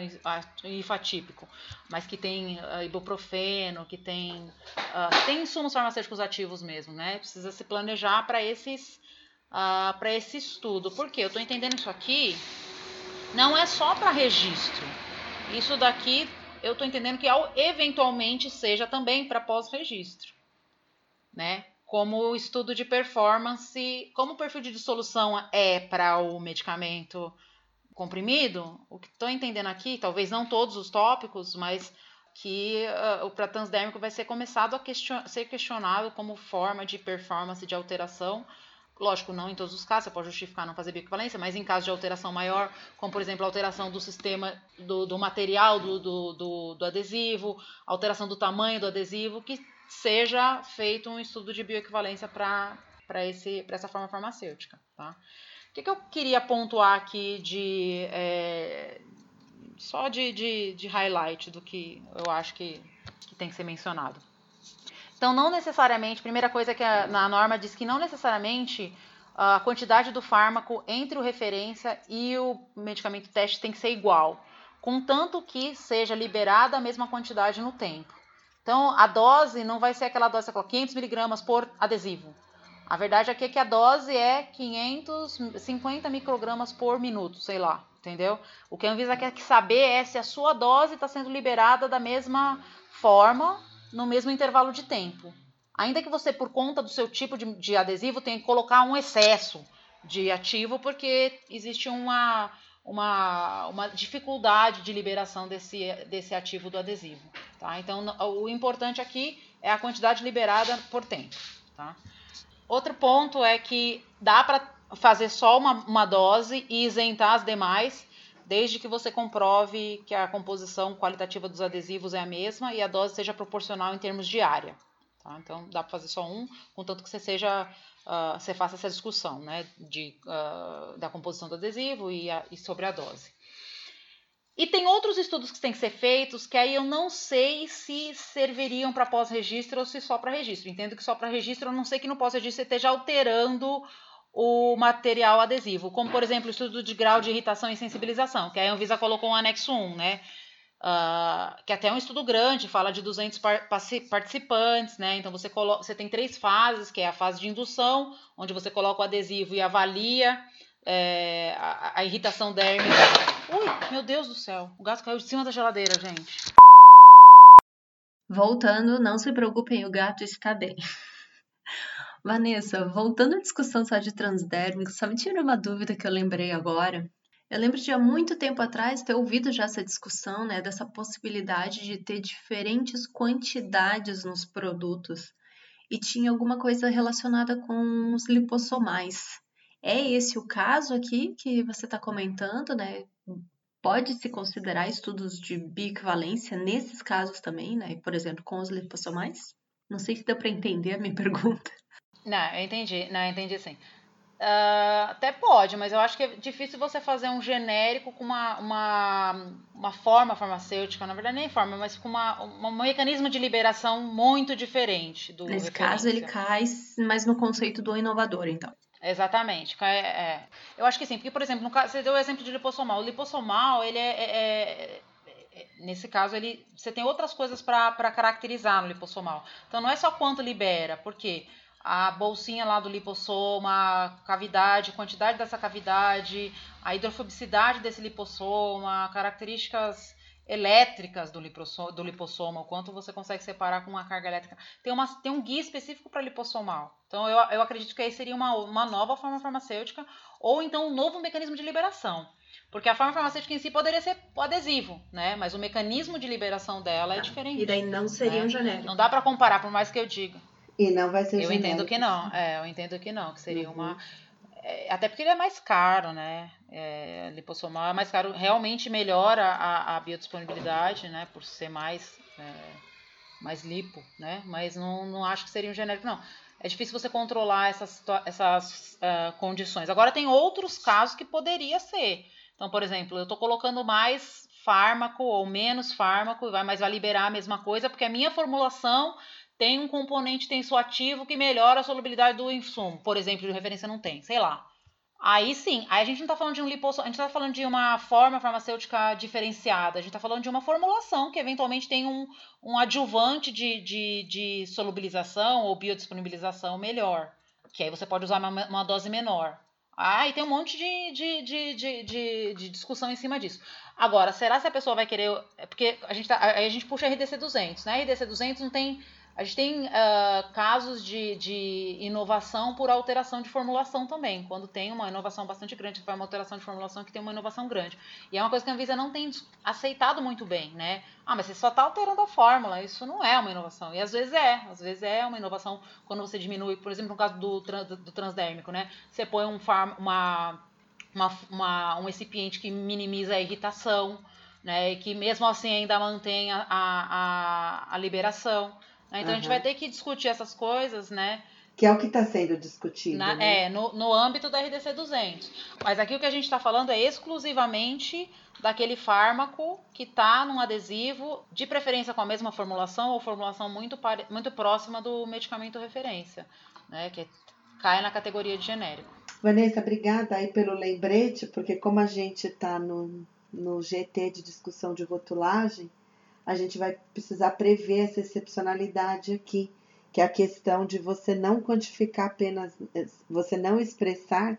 mas que tem uh, ibuprofeno, que tem uh, tem insumos farmacêuticos ativos mesmo, né? Precisa se planejar para esses uh, para esse estudo. Porque eu estou entendendo isso aqui não é só para registro. Isso daqui eu estou entendendo que eventualmente seja também para pós-registro, né? Como estudo de performance, como o perfil de dissolução é para o medicamento comprimido, o que estou entendendo aqui, talvez não todos os tópicos, mas que uh, o para vai ser começado a question ser questionado como forma de performance de alteração. Lógico, não em todos os casos, você pode justificar não fazer bioequivalência, mas em caso de alteração maior, como por exemplo alteração do sistema do, do material do, do, do, do adesivo, alteração do tamanho do adesivo, que seja feito um estudo de bioequivalência para essa forma farmacêutica. Tá? O que, que eu queria pontuar aqui de. É, só de, de, de highlight do que eu acho que, que tem que ser mencionado. Então, não necessariamente, primeira coisa que a, na norma diz que não necessariamente a quantidade do fármaco entre o referência e o medicamento teste tem que ser igual, contanto que seja liberada a mesma quantidade no tempo. Então, a dose não vai ser aquela dose, 500 miligramas por adesivo. A verdade aqui é que a dose é 550 microgramas por minuto, sei lá, entendeu? O que a Anvisa quer saber é se a sua dose está sendo liberada da mesma forma no mesmo intervalo de tempo. Ainda que você, por conta do seu tipo de, de adesivo, tenha que colocar um excesso de ativo, porque existe uma, uma, uma dificuldade de liberação desse, desse ativo do adesivo. Tá? Então, o importante aqui é a quantidade liberada por tempo. Tá? Outro ponto é que dá para fazer só uma, uma dose e isentar as demais desde que você comprove que a composição qualitativa dos adesivos é a mesma e a dose seja proporcional em termos de área. Tá? Então, dá para fazer só um, contanto que você seja, uh, você faça essa discussão né, de, uh, da composição do adesivo e, a, e sobre a dose. E tem outros estudos que têm que ser feitos que aí eu não sei se serviriam para pós-registro ou se só para registro. Entendo que só para registro, eu não sei que no pós-registro você esteja alterando o material adesivo, como por exemplo o estudo de grau de irritação e sensibilização, que a Anvisa colocou um anexo 1, né? Uh, que até é um estudo grande, fala de 200 par participantes, né? Então você, coloca, você tem três fases, que é a fase de indução, onde você coloca o adesivo e avalia é, a, a, irritação dérmica. Ui, meu Deus do céu, o gato caiu de cima da geladeira, gente. Voltando, não se preocupem, o gato está bem. Vanessa, voltando à discussão só de transdérmico, só me tira uma dúvida que eu lembrei agora. Eu lembro de há muito tempo atrás ter ouvido já essa discussão, né, dessa possibilidade de ter diferentes quantidades nos produtos e tinha alguma coisa relacionada com os lipossomais. É esse o caso aqui que você está comentando, né? Pode-se considerar estudos de bioequivalência nesses casos também, né? Por exemplo, com os lipossomais? Não sei se deu para entender a minha pergunta. Não, eu entendi. Não, eu entendi sim. Uh, até pode, mas eu acho que é difícil você fazer um genérico com uma, uma, uma forma farmacêutica, na verdade nem forma, mas com uma, um mecanismo de liberação muito diferente do Nesse referência. caso ele cai, mas no conceito do inovador, então. Exatamente. É, é. Eu acho que sim, porque, por exemplo, no caso, você deu o exemplo de lipossomal. O lipossomal, ele é, é, é, nesse caso, ele, você tem outras coisas para caracterizar no lipossomal. Então, não é só quanto libera, porque a bolsinha lá do lipossoma, cavidade, quantidade dessa cavidade, a hidrofobicidade desse lipossoma, características elétricas do lipossoma, do lipossoma, o quanto você consegue separar com uma carga elétrica. Tem, uma, tem um guia específico para lipossomal. Então, eu, eu acredito que aí seria uma, uma nova forma farmacêutica ou então um novo mecanismo de liberação. Porque a forma farmacêutica em si poderia ser o adesivo, né? Mas o mecanismo de liberação dela é diferente. E daí não seria né? um genérico. Não dá para comparar, por mais que eu diga. E não vai ser Eu genérico. entendo que não. É, eu entendo que não, que seria uhum. uma. É, até porque ele é mais caro, né? É, lipossomal é mais caro, realmente melhora a, a biodisponibilidade, né? Por ser mais, é, mais lipo, né? Mas não, não acho que seria um genérico, não. É difícil você controlar essas, essas uh, condições. Agora, tem outros casos que poderia ser. Então, por exemplo, eu estou colocando mais fármaco ou menos fármaco, mas vai liberar a mesma coisa, porque a minha formulação tem um componente tensoativo que melhora a solubilidade do insumo. Por exemplo, de referência não tem, sei lá. Aí sim, aí a gente não está falando de um liposso, a gente está falando de uma forma farmacêutica diferenciada, a gente está falando de uma formulação que eventualmente tem um, um adjuvante de, de, de solubilização ou biodisponibilização melhor, que aí você pode usar uma, uma dose menor. Ah, e tem um monte de, de, de, de, de, discussão em cima disso. Agora, será se a pessoa vai querer. É porque a gente, tá, a, a gente puxa RDC 200, né? RDC 200 não tem a gente tem uh, casos de, de inovação por alteração de formulação também, quando tem uma inovação bastante grande, foi uma alteração de formulação que tem uma inovação grande. E é uma coisa que a Anvisa não tem aceitado muito bem, né? Ah, mas você só está alterando a fórmula, isso não é uma inovação. E às vezes é, às vezes é uma inovação quando você diminui, por exemplo, no caso do, do transdérmico, né? Você põe um farm, uma, uma, uma, um recipiente que minimiza a irritação, né? E que mesmo assim ainda mantém a, a, a liberação. Né? Então uhum. a gente vai ter que discutir essas coisas, né? Que é o que está sendo discutido. Na, né? É, no, no âmbito da RDC 200. Mas aqui o que a gente está falando é exclusivamente daquele fármaco que está num adesivo, de preferência com a mesma formulação ou formulação muito, muito próxima do medicamento referência, né? Que cai na categoria de genérico. Vanessa, obrigada aí pelo lembrete, porque como a gente está no, no GT de discussão de rotulagem, a gente vai precisar prever essa excepcionalidade aqui, que é a questão de você não quantificar apenas, você não expressar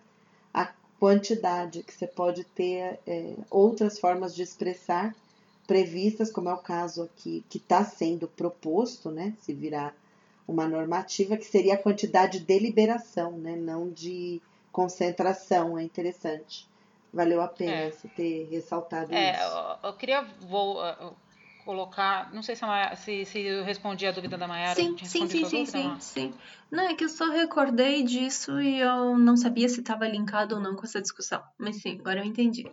a quantidade, que você pode ter é, outras formas de expressar previstas, como é o caso aqui, que está sendo proposto, né, se virar uma normativa, que seria a quantidade de deliberação, né, não de concentração, é interessante. Valeu a pena é. você ter ressaltado é, isso. Eu, eu queria vou, colocar. Não sei se, a se, se eu respondi a dúvida da Mayara. Sim, sim, sim, sim, sim, sim. Não, é que eu só recordei disso e eu não sabia se estava linkado ou não com essa discussão. Mas sim, agora eu entendi.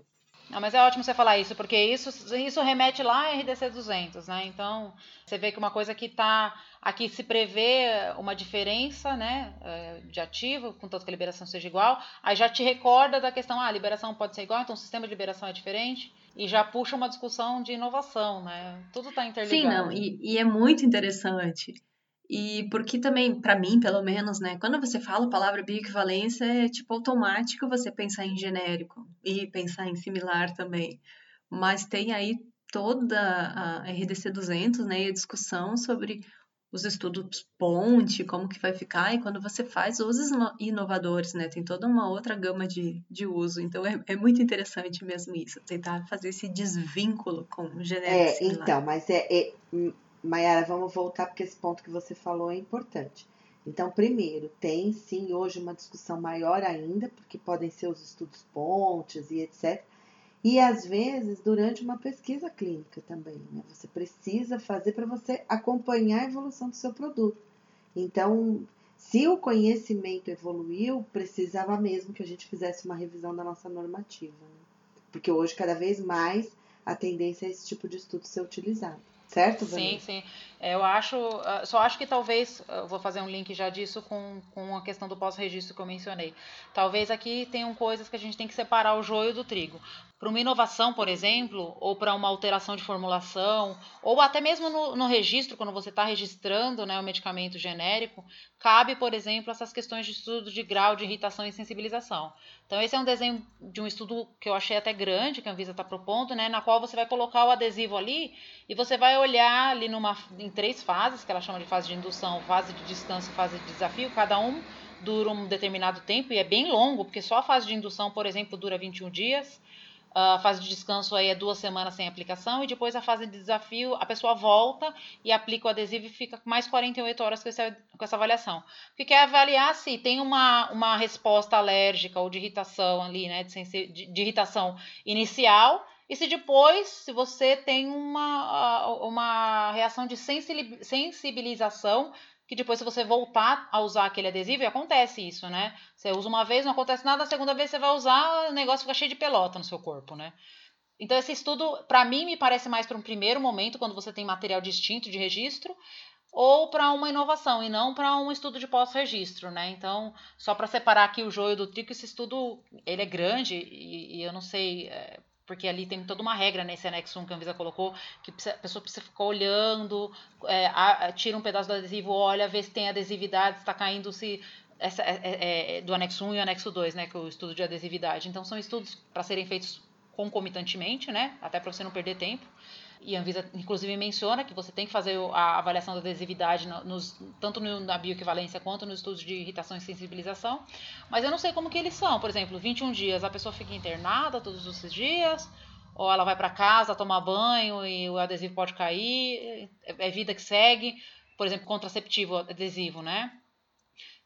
Não, mas é ótimo você falar isso, porque isso, isso remete lá a RDC 200, né? Então, você vê que uma coisa que está aqui se prevê uma diferença, né, é, de ativo, contanto que a liberação seja igual, aí já te recorda da questão, ah, a liberação pode ser igual, então o sistema de liberação é diferente, e já puxa uma discussão de inovação, né? Tudo está interligado. Sim, não, e, e é muito interessante. E porque também, para mim, pelo menos, né, quando você fala a palavra bioequivalência, é tipo automático você pensar em genérico e pensar em similar também. Mas tem aí toda a RDC 200, né, e a discussão sobre os estudos ponte, como que vai ficar, e quando você faz usos inovadores, né, tem toda uma outra gama de, de uso, então é, é muito interessante mesmo isso, tentar fazer esse desvínculo com o genérico É, similar. então, mas é, é Mayara, vamos voltar porque esse ponto que você falou é importante. Então, primeiro, tem sim hoje uma discussão maior ainda, porque podem ser os estudos pontes e etc. E às vezes durante uma pesquisa clínica também, né? Você precisa fazer para você acompanhar a evolução do seu produto. Então, se o conhecimento evoluiu, precisava mesmo que a gente fizesse uma revisão da nossa normativa. Né? Porque hoje, cada vez mais, a tendência é esse tipo de estudo ser utilizado. Certo, Sim, sim. É, eu acho, ah, só acho que talvez, eu vou fazer um link já disso com, com a questão do pós-registro que eu mencionei. Talvez aqui tenham coisas que a gente tem que separar o joio do trigo. Para uma inovação, por exemplo, ou para uma alteração de formulação, ou até mesmo no, no registro, quando você está registrando né, o medicamento genérico, cabe, por exemplo, essas questões de estudo de grau de irritação e sensibilização. Então, esse é um desenho de um estudo que eu achei até grande, que a Anvisa está propondo, né, na qual você vai colocar o adesivo ali e você vai olhar ali numa, em três fases, que ela chama de fase de indução, fase de descanso e fase de desafio, cada um dura um determinado tempo e é bem longo, porque só a fase de indução, por exemplo, dura 21 dias. A fase de descanso aí é duas semanas sem aplicação e depois a fase de desafio a pessoa volta e aplica o adesivo e fica mais 48 horas com essa, com essa avaliação. Porque quer avaliar se tem uma, uma resposta alérgica ou de irritação ali, né, de, de, de irritação inicial e se depois, se você tem uma, uma reação de sensibilização, que depois se você voltar a usar aquele adesivo, e acontece isso, né? Você usa uma vez, não acontece nada, a segunda vez você vai usar, o negócio fica cheio de pelota no seu corpo, né? Então esse estudo, para mim, me parece mais para um primeiro momento, quando você tem material distinto de registro, ou para uma inovação e não para um estudo de pós-registro, né? Então, só para separar aqui o joio do trigo, esse estudo ele é grande e, e eu não sei é, porque ali tem toda uma regra nesse anexo 1 que a Anvisa colocou, que a pessoa precisa ficar olhando, é, a, tira um pedaço do adesivo, olha, vê se tem adesividade, se está caindo, se essa, é, é, é, do anexo 1 e anexo 2, né, que é o estudo de adesividade. Então, são estudos para serem feitos concomitantemente, né, até para você não perder tempo. E a Anvisa, inclusive, menciona que você tem que fazer a avaliação da adesividade nos, tanto na bioequivalência quanto nos estudos de irritação e sensibilização. Mas eu não sei como que eles são. Por exemplo, 21 dias, a pessoa fica internada todos esses dias, ou ela vai para casa tomar banho e o adesivo pode cair, é, é vida que segue. Por exemplo, contraceptivo adesivo, né?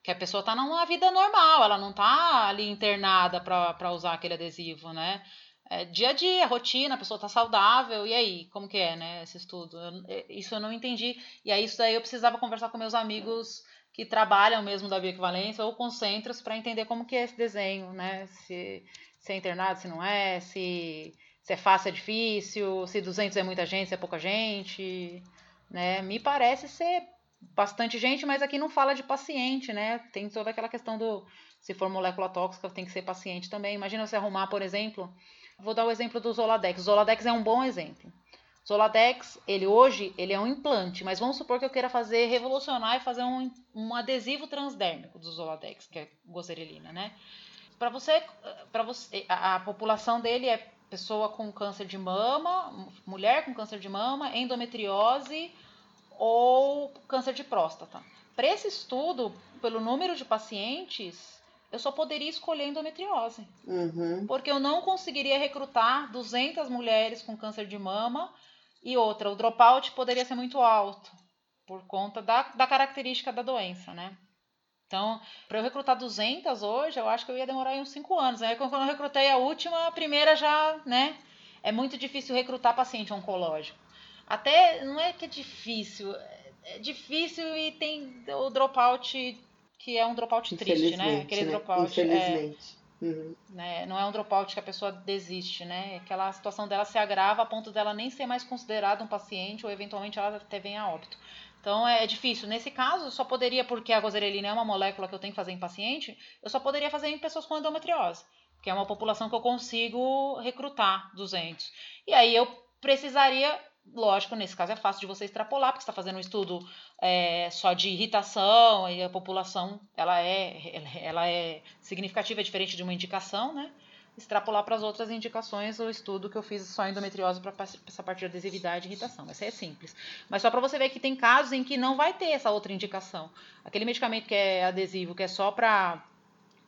que a pessoa está numa vida normal, ela não está ali internada para usar aquele adesivo, né? É dia a dia, rotina, a pessoa está saudável, e aí, como que é, né, esse estudo? Eu, é, isso eu não entendi, e aí isso daí eu precisava conversar com meus amigos que trabalham mesmo da bioequivalência ou com centros para entender como que é esse desenho, né, se, se é internado, se não é, se, se é fácil, é difícil, se 200 é muita gente, se é pouca gente, né, me parece ser bastante gente, mas aqui não fala de paciente, né? Tem toda aquela questão do se for molécula tóxica, tem que ser paciente também. Imagina você arrumar, por exemplo, vou dar o exemplo do Zoladex. Zoladex é um bom exemplo. Zoladex, ele hoje, ele é um implante, mas vamos supor que eu queira fazer, revolucionar e fazer um, um adesivo transdérmico do Zoladex, que é gozerelina, né? Para você, para você, a, a população dele é pessoa com câncer de mama, mulher com câncer de mama, endometriose, ou câncer de próstata. Para esse estudo, pelo número de pacientes, eu só poderia escolher endometriose. Uhum. Porque eu não conseguiria recrutar 200 mulheres com câncer de mama e outra, o dropout poderia ser muito alto por conta da, da característica da doença, né? Então, para eu recrutar 200 hoje, eu acho que eu ia demorar uns 5 anos. Aí, quando eu recrutei a última, a primeira já, né? É muito difícil recrutar paciente oncológico. Até não é que é difícil, é difícil e tem o dropout que é um dropout triste, né? Aquele né? dropout. É, uhum. né? Não é um dropout que a pessoa desiste, né? Aquela situação dela se agrava a ponto dela nem ser mais considerada um paciente ou eventualmente ela até venha a óbito. Então é difícil. Nesse caso, eu só poderia, porque a gozerelina é uma molécula que eu tenho que fazer em paciente, eu só poderia fazer em pessoas com endometriose, que é uma população que eu consigo recrutar 200. E aí eu precisaria lógico, nesse caso é fácil de você extrapolar, porque você está fazendo um estudo é, só de irritação e a população ela é, ela é significativa, é diferente de uma indicação, né? Extrapolar para as outras indicações o estudo que eu fiz só endometriose para essa parte de adesividade e irritação. Essa é simples. Mas só para você ver que tem casos em que não vai ter essa outra indicação. Aquele medicamento que é adesivo, que é só para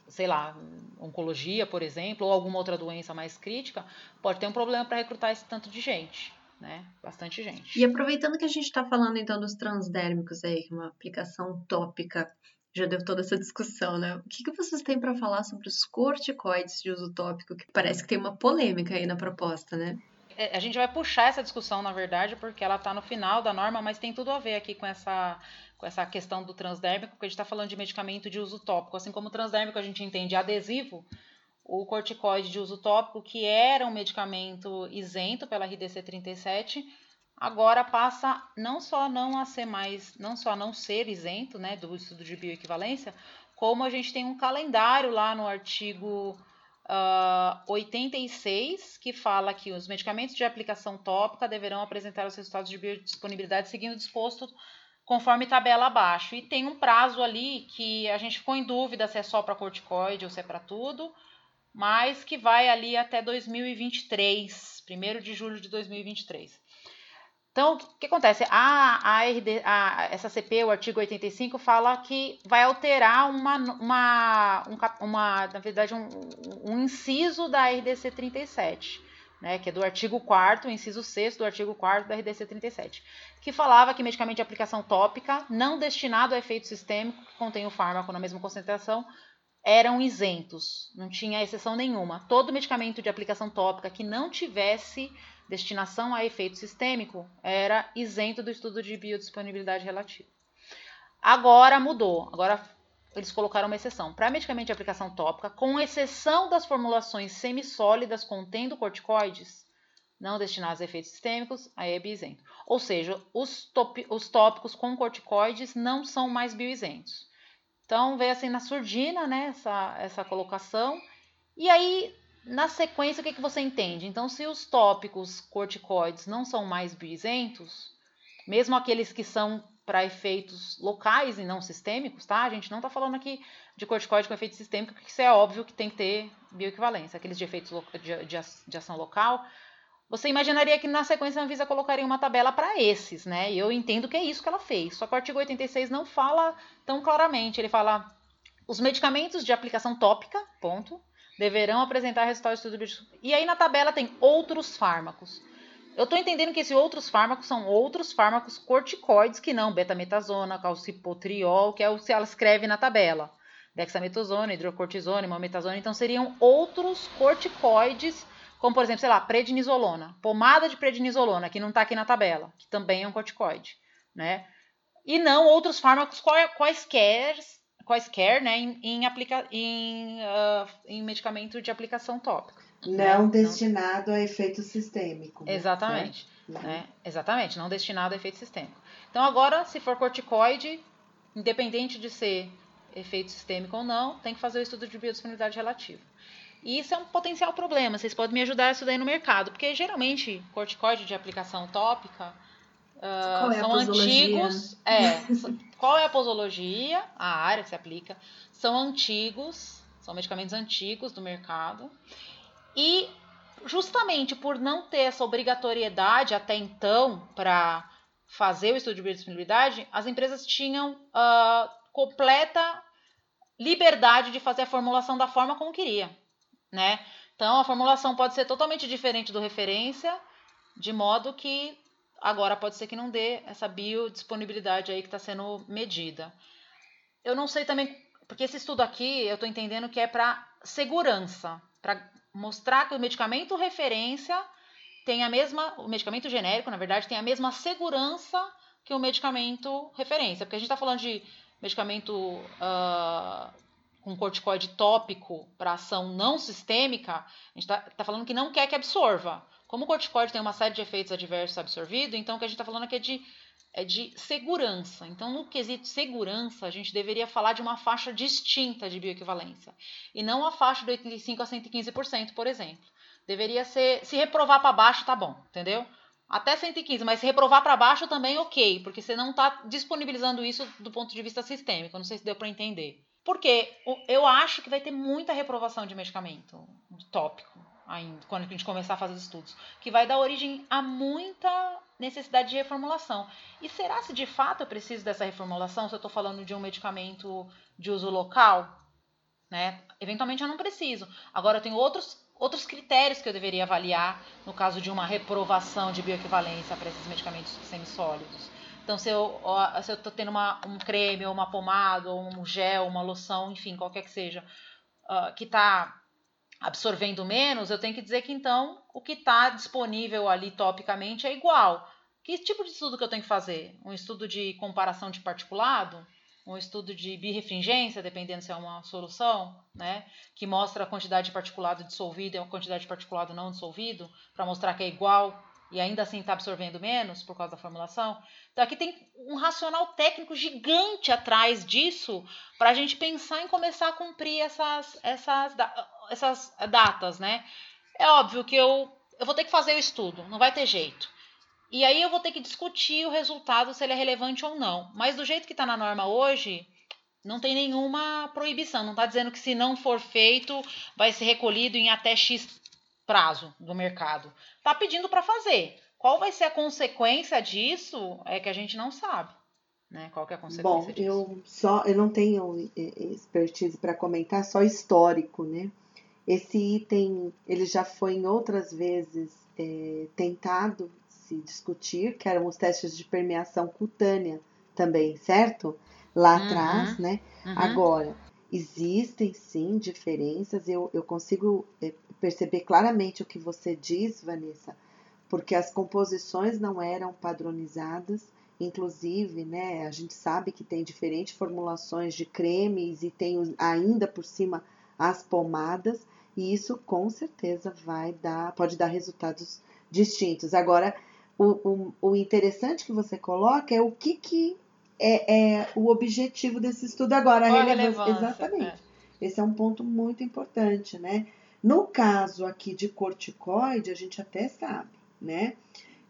sei lá, oncologia, por exemplo, ou alguma outra doença mais crítica, pode ter um problema para recrutar esse tanto de gente né? Bastante gente. E aproveitando que a gente está falando então dos transdérmicos aí, é uma aplicação tópica, já deu toda essa discussão, né? O que, que vocês têm para falar sobre os corticoides de uso tópico, que parece que tem uma polêmica aí na proposta, né? É, a gente vai puxar essa discussão, na verdade, porque ela está no final da norma, mas tem tudo a ver aqui com essa, com essa questão do transdérmico, porque a gente está falando de medicamento de uso tópico. Assim como o transdérmico a gente entende adesivo, o corticoide de uso tópico, que era um medicamento isento pela RDC 37, agora passa não só não a ser mais, não só não ser isento, né, do estudo de bioequivalência, como a gente tem um calendário lá no artigo uh, ah, 86 que fala que os medicamentos de aplicação tópica deverão apresentar os resultados de biodisponibilidade seguindo o disposto conforme tabela abaixo. E tem um prazo ali que a gente ficou em dúvida se é só para corticoide ou se é para tudo mas que vai ali até 2023, 1 de julho de 2023. Então, o que, acontece? A, a, RD, a, essa CP, o artigo 85, fala que vai alterar uma, uma, um, uma na verdade, um, um, inciso da RDC 37, né, que é do artigo 4 inciso 6 do artigo 4 da RDC 37, que falava que medicamento de aplicação tópica não destinado a efeito sistêmico, que contém o fármaco na mesma concentração, eram isentos, não tinha exceção nenhuma. Todo medicamento de aplicação tópica que não tivesse destinação a efeito sistêmico era isento do estudo de biodisponibilidade relativa. Agora mudou, agora eles colocaram uma exceção. Para medicamento de aplicação tópica, com exceção das formulações semissólidas contendo corticoides, não destinados a efeitos sistêmicos, aí é bioisento. Ou seja, os, os tópicos com corticoides não são mais bioisentos. Então veio assim na surdina, né, essa, essa colocação. E aí, na sequência, o que, que você entende? Então, se os tópicos corticoides não são mais bioisentos, mesmo aqueles que são para efeitos locais e não sistêmicos, tá? A gente não está falando aqui de corticoide com efeito sistêmico, porque isso é óbvio que tem que ter bioequivalência. Aqueles de efeitos de, de, de ação local, você imaginaria que na sequência a Anvisa colocaria uma tabela para esses, né? E eu entendo que é isso que ela fez. Só que o artigo 86 não fala tão claramente. Ele fala os medicamentos de aplicação tópica, ponto, deverão apresentar resultados de estudo E aí na tabela tem outros fármacos. Eu estou entendendo que esses outros fármacos são outros fármacos corticoides que não betametasona, calcipotriol, que é o que ela escreve na tabela. Dexametasona, hidrocortisona, mometasona, então seriam outros corticoides, como por exemplo, sei lá, prednisolona, pomada de prednisolona, que não está aqui na tabela, que também é um corticoide, né? E não outros fármacos quaisquer, quaisquer né, em, em, aplica, em, uh, em medicamento de aplicação tópica. Não né? destinado a efeito sistêmico. Né? Exatamente. Né? Exatamente, não destinado a efeito sistêmico. Então, agora, se for corticoide, independente de ser efeito sistêmico ou não, tem que fazer o estudo de biodisponibilidade relativa. E isso é um potencial problema. Vocês podem me ajudar a daí no mercado, porque geralmente corticoide de aplicação tópica uh, é são antigos. É, qual é a posologia? A área que se aplica. São antigos, são medicamentos antigos do mercado. E justamente por não ter essa obrigatoriedade até então para fazer o estudo de biodisponibilidade, as empresas tinham uh, completa liberdade de fazer a formulação da forma como queria, né? Então a formulação pode ser totalmente diferente do referência, de modo que agora pode ser que não dê essa biodisponibilidade aí que está sendo medida. Eu não sei também, porque esse estudo aqui eu estou entendendo que é para segurança, para mostrar que o medicamento referência tem a mesma, o medicamento genérico, na verdade, tem a mesma segurança que o medicamento referência. Porque a gente está falando de medicamento uh, com corticoide tópico para ação não sistêmica, a gente está tá falando que não quer que absorva. Como o corticoide tem uma série de efeitos adversos absorvido, então o que a gente está falando aqui é de é de segurança. Então, no quesito segurança, a gente deveria falar de uma faixa distinta de bioequivalência e não a faixa do 85 a 115%, por exemplo. Deveria ser, se reprovar para baixo, tá bom, entendeu? Até 115, mas se reprovar para baixo também ok, porque você não está disponibilizando isso do ponto de vista sistêmico. Não sei se deu para entender. Porque eu acho que vai ter muita reprovação de medicamento tópico ainda, quando a gente começar a fazer os estudos, que vai dar origem a muita necessidade de reformulação. E será se de fato eu preciso dessa reformulação? Se eu estou falando de um medicamento de uso local, né? Eventualmente eu não preciso. Agora eu tenho outros, outros critérios que eu deveria avaliar no caso de uma reprovação de bioequivalência para esses medicamentos semissólidos. Então, se eu se estou tendo uma, um creme, ou uma pomada, ou um gel, uma loção, enfim, qualquer que seja, uh, que está absorvendo menos, eu tenho que dizer que então o que está disponível ali topicamente é igual. Que tipo de estudo que eu tenho que fazer? Um estudo de comparação de particulado? Um estudo de birefringência, dependendo se é uma solução, né? Que mostra a quantidade de particulado dissolvido e a quantidade de particulado não dissolvido, para mostrar que é igual e ainda assim está absorvendo menos por causa da formulação. Então aqui tem um racional técnico gigante atrás disso para a gente pensar em começar a cumprir essas, essas, essas datas, né? É óbvio que eu, eu vou ter que fazer o estudo, não vai ter jeito. E aí eu vou ter que discutir o resultado, se ele é relevante ou não. Mas do jeito que está na norma hoje, não tem nenhuma proibição. Não está dizendo que se não for feito, vai ser recolhido em até X prazo do mercado. Está pedindo para fazer. Qual vai ser a consequência disso é que a gente não sabe. Né? Qual que é a consequência Bom, disso? eu só eu não tenho expertise para comentar, só histórico, né? Esse item ele já foi em outras vezes é, tentado se discutir, que eram os testes de permeação cutânea também, certo? Lá uhum, atrás, né? Uhum. Agora, existem sim diferenças, eu, eu consigo é, perceber claramente o que você diz, Vanessa, porque as composições não eram padronizadas, inclusive, né, a gente sabe que tem diferentes formulações de cremes e tem ainda por cima as pomadas, e isso com certeza vai dar, pode dar resultados distintos. Agora, o, o, o interessante que você coloca é o que, que é, é o objetivo desse estudo agora, a relevância. relevância. Exatamente. É. Esse é um ponto muito importante, né? No caso aqui de corticoide, a gente até sabe, né?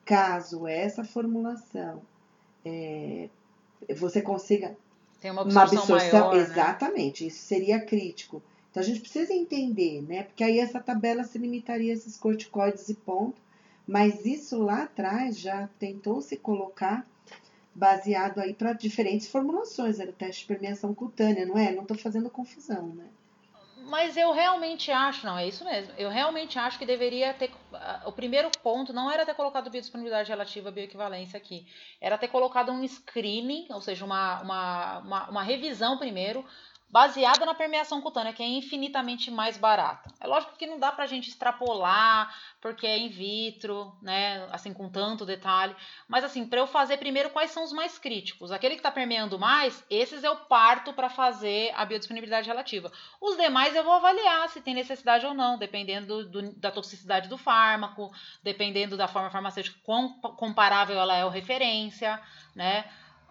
Caso essa formulação é, você consiga Tem uma absorção, uma absorção maior, exatamente, né? isso seria crítico. Então a gente precisa entender, né? Porque aí essa tabela se limitaria a esses corticoides e ponto, mas isso lá atrás já tentou se colocar baseado aí para diferentes formulações, era o teste de permeação cutânea, não é? Não estou fazendo confusão, né? Mas eu realmente acho, não, é isso mesmo. Eu realmente acho que deveria ter. O primeiro ponto não era ter colocado biodisponibilidade relativa à bioequivalência aqui. Era ter colocado um screening, ou seja, uma, uma, uma, uma revisão primeiro, baseada na permeação cutânea, que é infinitamente mais barata. É lógico que não dá para a gente extrapolar, porque é in vitro, né, assim, com tanto detalhe, mas assim, para eu fazer primeiro quais são os mais críticos. Aquele que está permeando mais, esses eu parto para fazer a biodisponibilidade relativa. Os demais eu vou avaliar se tem necessidade ou não, dependendo do, da toxicidade do fármaco, dependendo da forma farmacêutica, quão comparável ela é ou referência, né,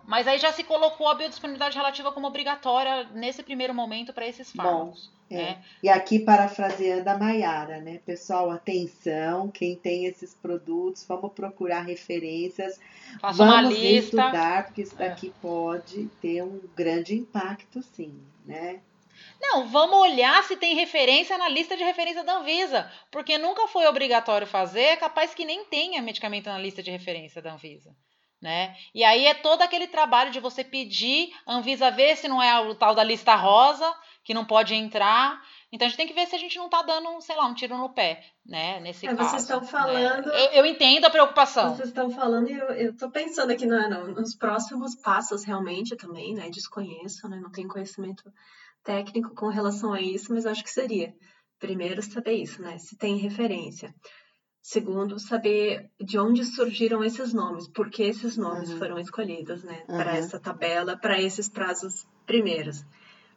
mas aí já se colocou a biodisponibilidade relativa como obrigatória nesse primeiro momento para esses fármacos. Bom, é. Né? E aqui parafraseando a Maiara, né? Pessoal, atenção, quem tem esses produtos, vamos procurar referências, Faça vamos estudar, porque isso é. daqui é. pode ter um grande impacto, sim, né? Não, vamos olhar se tem referência na lista de referência da Anvisa, porque nunca foi obrigatório fazer, é capaz que nem tenha medicamento na lista de referência da Anvisa. Né? E aí é todo aquele trabalho de você pedir, Anvisa ver se não é o tal da lista rosa, que não pode entrar. Então a gente tem que ver se a gente não está dando, sei lá, um tiro no pé, né? Nesse é, caso. Vocês estão né? falando. Né? Eu, eu, entendo a preocupação. Vocês estão falando e eu estou pensando aqui no, no, nos próximos passos realmente também, né? Desconheço, né? Não tenho conhecimento técnico com relação a isso, mas acho que seria. Primeiro, saber isso, né? Se tem referência. Segundo, saber de onde surgiram esses nomes, por que esses nomes uhum. foram escolhidos, né? Uhum. Para essa tabela, para esses prazos primeiros.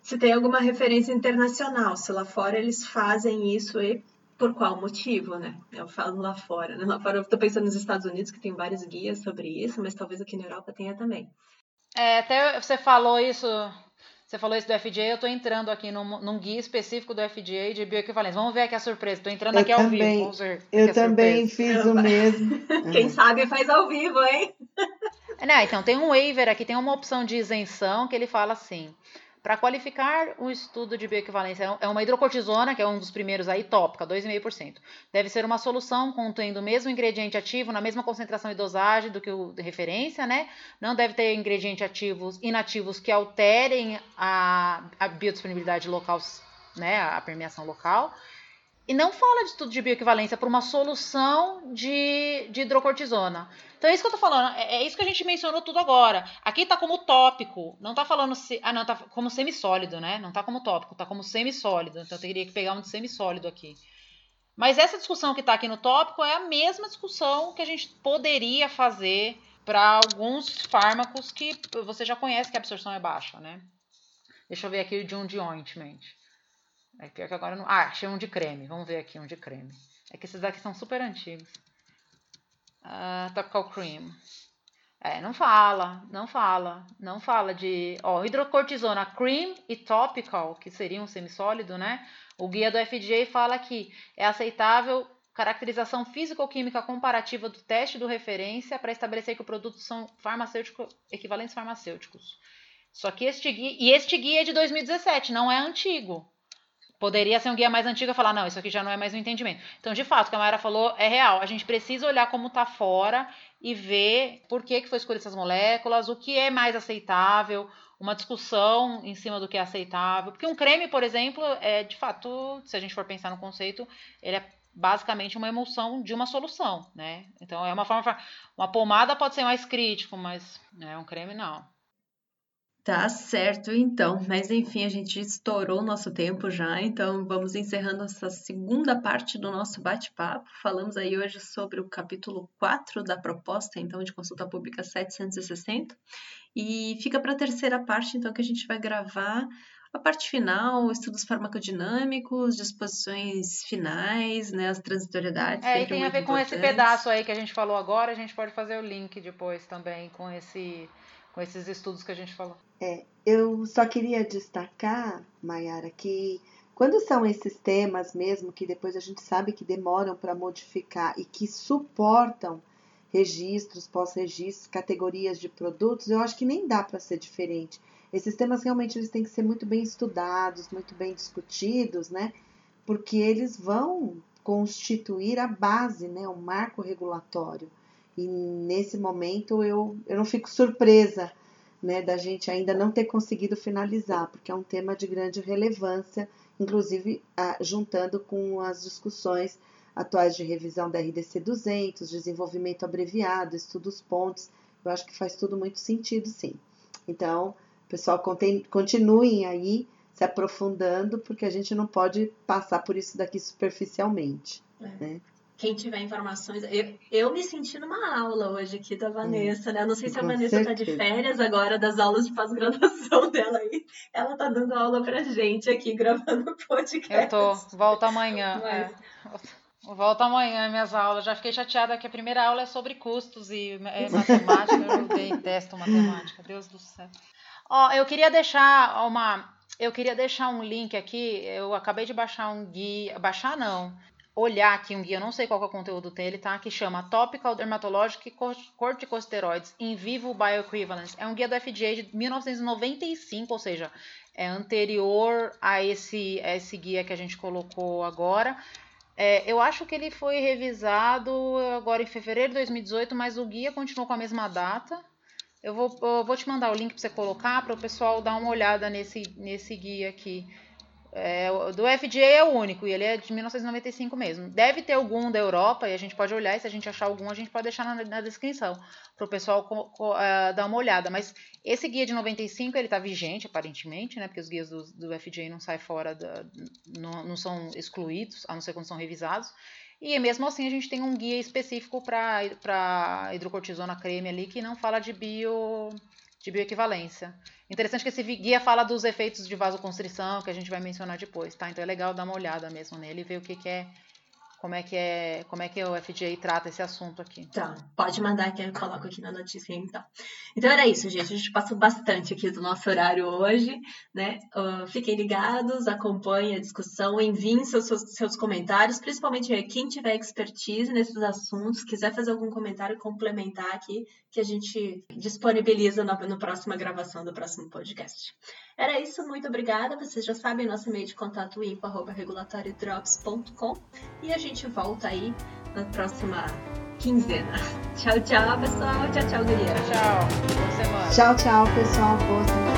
Se tem alguma referência internacional, se lá fora eles fazem isso e por qual motivo, né? Eu falo lá fora, né? Lá fora eu estou pensando nos Estados Unidos, que tem vários guias sobre isso, mas talvez aqui na Europa tenha também. É, até você falou isso você falou isso do FDA, eu estou entrando aqui num, num, guia específico do FDA de bioequivalência. Vamos ver aqui a surpresa. Estou entrando eu aqui também, ao vivo. Vamos ver eu é também fiz o mesmo. Quem sabe faz ao vivo, hein? Não, então tem um waiver aqui, tem uma opção de isenção que ele fala assim: para qualificar um estudo de bioequivalência, é uma hidrocortisona, que é um dos primeiros aí, tópica, 2,5%. Deve ser uma solução contendo o mesmo ingrediente ativo, na mesma concentração e dosagem do que o de referência, né? Não deve ter ingredientes ativos inativos que alterem a, a biodisponibilidade local, né? A permeação local. E não fala de estudo de bioequivalência para uma solução de, de hidrocortisona. Então é isso que eu tô falando, é, é isso que a gente mencionou tudo agora. Aqui tá como tópico, não tá falando se, ah não, tá como semissólido, né? Não tá como tópico, tá como semissólido. Então eu teria que pegar um de semissólido aqui. Mas essa discussão que está aqui no tópico é a mesma discussão que a gente poderia fazer para alguns fármacos que você já conhece que a absorção é baixa, né? Deixa eu ver aqui de um de ointment. É pior que agora não. Ah, achei um de creme. Vamos ver aqui um de creme. É que esses daqui são super antigos. Uh, topical cream. É, não fala, não fala, não fala de, ó, hidrocortisona cream e topical, que seria um semissólido, né? O guia do FDA fala que é aceitável caracterização físico-química comparativa do teste do referência para estabelecer que o produto são farmacêuticos equivalentes farmacêuticos. Só que este guia, e este guia é de 2017, não é antigo. Poderia ser um guia mais antigo e falar, não, isso aqui já não é mais um entendimento. Então, de fato, o que a Mayara falou é real. A gente precisa olhar como está fora e ver por que, que foi escolhido essas moléculas, o que é mais aceitável, uma discussão em cima do que é aceitável. Porque um creme, por exemplo, é de fato, se a gente for pensar no conceito, ele é basicamente uma emulsão de uma solução, né? Então é uma forma. Uma pomada pode ser mais crítico, mas né, um creme não. Tá certo, então. Mas enfim, a gente estourou o nosso tempo já, então vamos encerrando essa segunda parte do nosso bate-papo. Falamos aí hoje sobre o capítulo 4 da proposta, então, de consulta pública 760. E fica para a terceira parte, então, que a gente vai gravar a parte final, estudos farmacodinâmicos, disposições finais, né, as transitoriedades. É, e tem a ver com esse pedaço aí que a gente falou agora, a gente pode fazer o link depois também com esse com esses estudos que a gente falou. É, eu só queria destacar, Mayara, que quando são esses temas mesmo que depois a gente sabe que demoram para modificar e que suportam registros, pós-registros, categorias de produtos, eu acho que nem dá para ser diferente. Esses temas realmente eles têm que ser muito bem estudados, muito bem discutidos, né? Porque eles vão constituir a base, né, o marco regulatório. E nesse momento eu, eu não fico surpresa né, da gente ainda não ter conseguido finalizar, porque é um tema de grande relevância, inclusive ah, juntando com as discussões atuais de revisão da RDC 200, desenvolvimento abreviado, estudos pontos, eu acho que faz tudo muito sentido, sim. Então, pessoal, continuem aí se aprofundando, porque a gente não pode passar por isso daqui superficialmente. É. Né? Quem tiver informações. Eu, eu me senti numa aula hoje aqui da Vanessa, né? Eu não sei se a Vanessa está de férias agora das aulas de pós-graduação dela aí. Ela tá dando aula pra gente aqui, gravando podcast. Eu tô, volta amanhã. Mas... É. Volto amanhã minhas aulas. Já fiquei chateada que a primeira aula é sobre custos e é matemática. eu detesto matemática, Deus do céu. Ó, eu queria deixar uma. Eu queria deixar um link aqui. Eu acabei de baixar um guia. Baixar não. Olhar aqui um guia, não sei qual é o conteúdo dele, tá? Que chama Topical Dermatologic Corticosteroids in Vivo Bioequivalence. É um guia do FDA de 1995, ou seja, é anterior a esse, a esse guia que a gente colocou agora. É, eu acho que ele foi revisado agora em fevereiro de 2018, mas o guia continuou com a mesma data. Eu vou, eu vou te mandar o link para você colocar para o pessoal dar uma olhada nesse, nesse guia aqui. É, do FDA é o único e ele é de 1995 mesmo. Deve ter algum da Europa e a gente pode olhar e se a gente achar algum a gente pode deixar na, na descrição para o pessoal uh, dar uma olhada. Mas esse guia de 95 ele está vigente aparentemente, né? Porque os guias do, do FDA não saem fora, da, não, não são excluídos, a não ser quando são revisados. E mesmo assim a gente tem um guia específico para hidrocortisona creme ali que não fala de bio de bioequivalência. Interessante que esse guia fala dos efeitos de vasoconstrição, que a gente vai mencionar depois, tá? Então é legal dar uma olhada mesmo nele e ver o que, que é como é que é, como é que o FDA trata esse assunto aqui. Tá, pode mandar que eu coloco aqui na notícia então. Então era isso, gente. A gente passou bastante aqui do nosso horário hoje, né? Uh, fiquem ligados, acompanhem a discussão, enviem seus, seus, comentários, principalmente quem tiver expertise nesses assuntos, quiser fazer algum comentário complementar aqui, que a gente disponibiliza na, na próxima gravação do próximo podcast. Era isso, muito obrigada. Vocês já sabem, nosso e-mail de contato info.regulatoriodrops.com e a gente volta aí na próxima quinzena. Tchau, tchau, pessoal. Tchau, tchau, Guria. Tchau. Boa semana. Tchau, tchau, pessoal. Boa semana.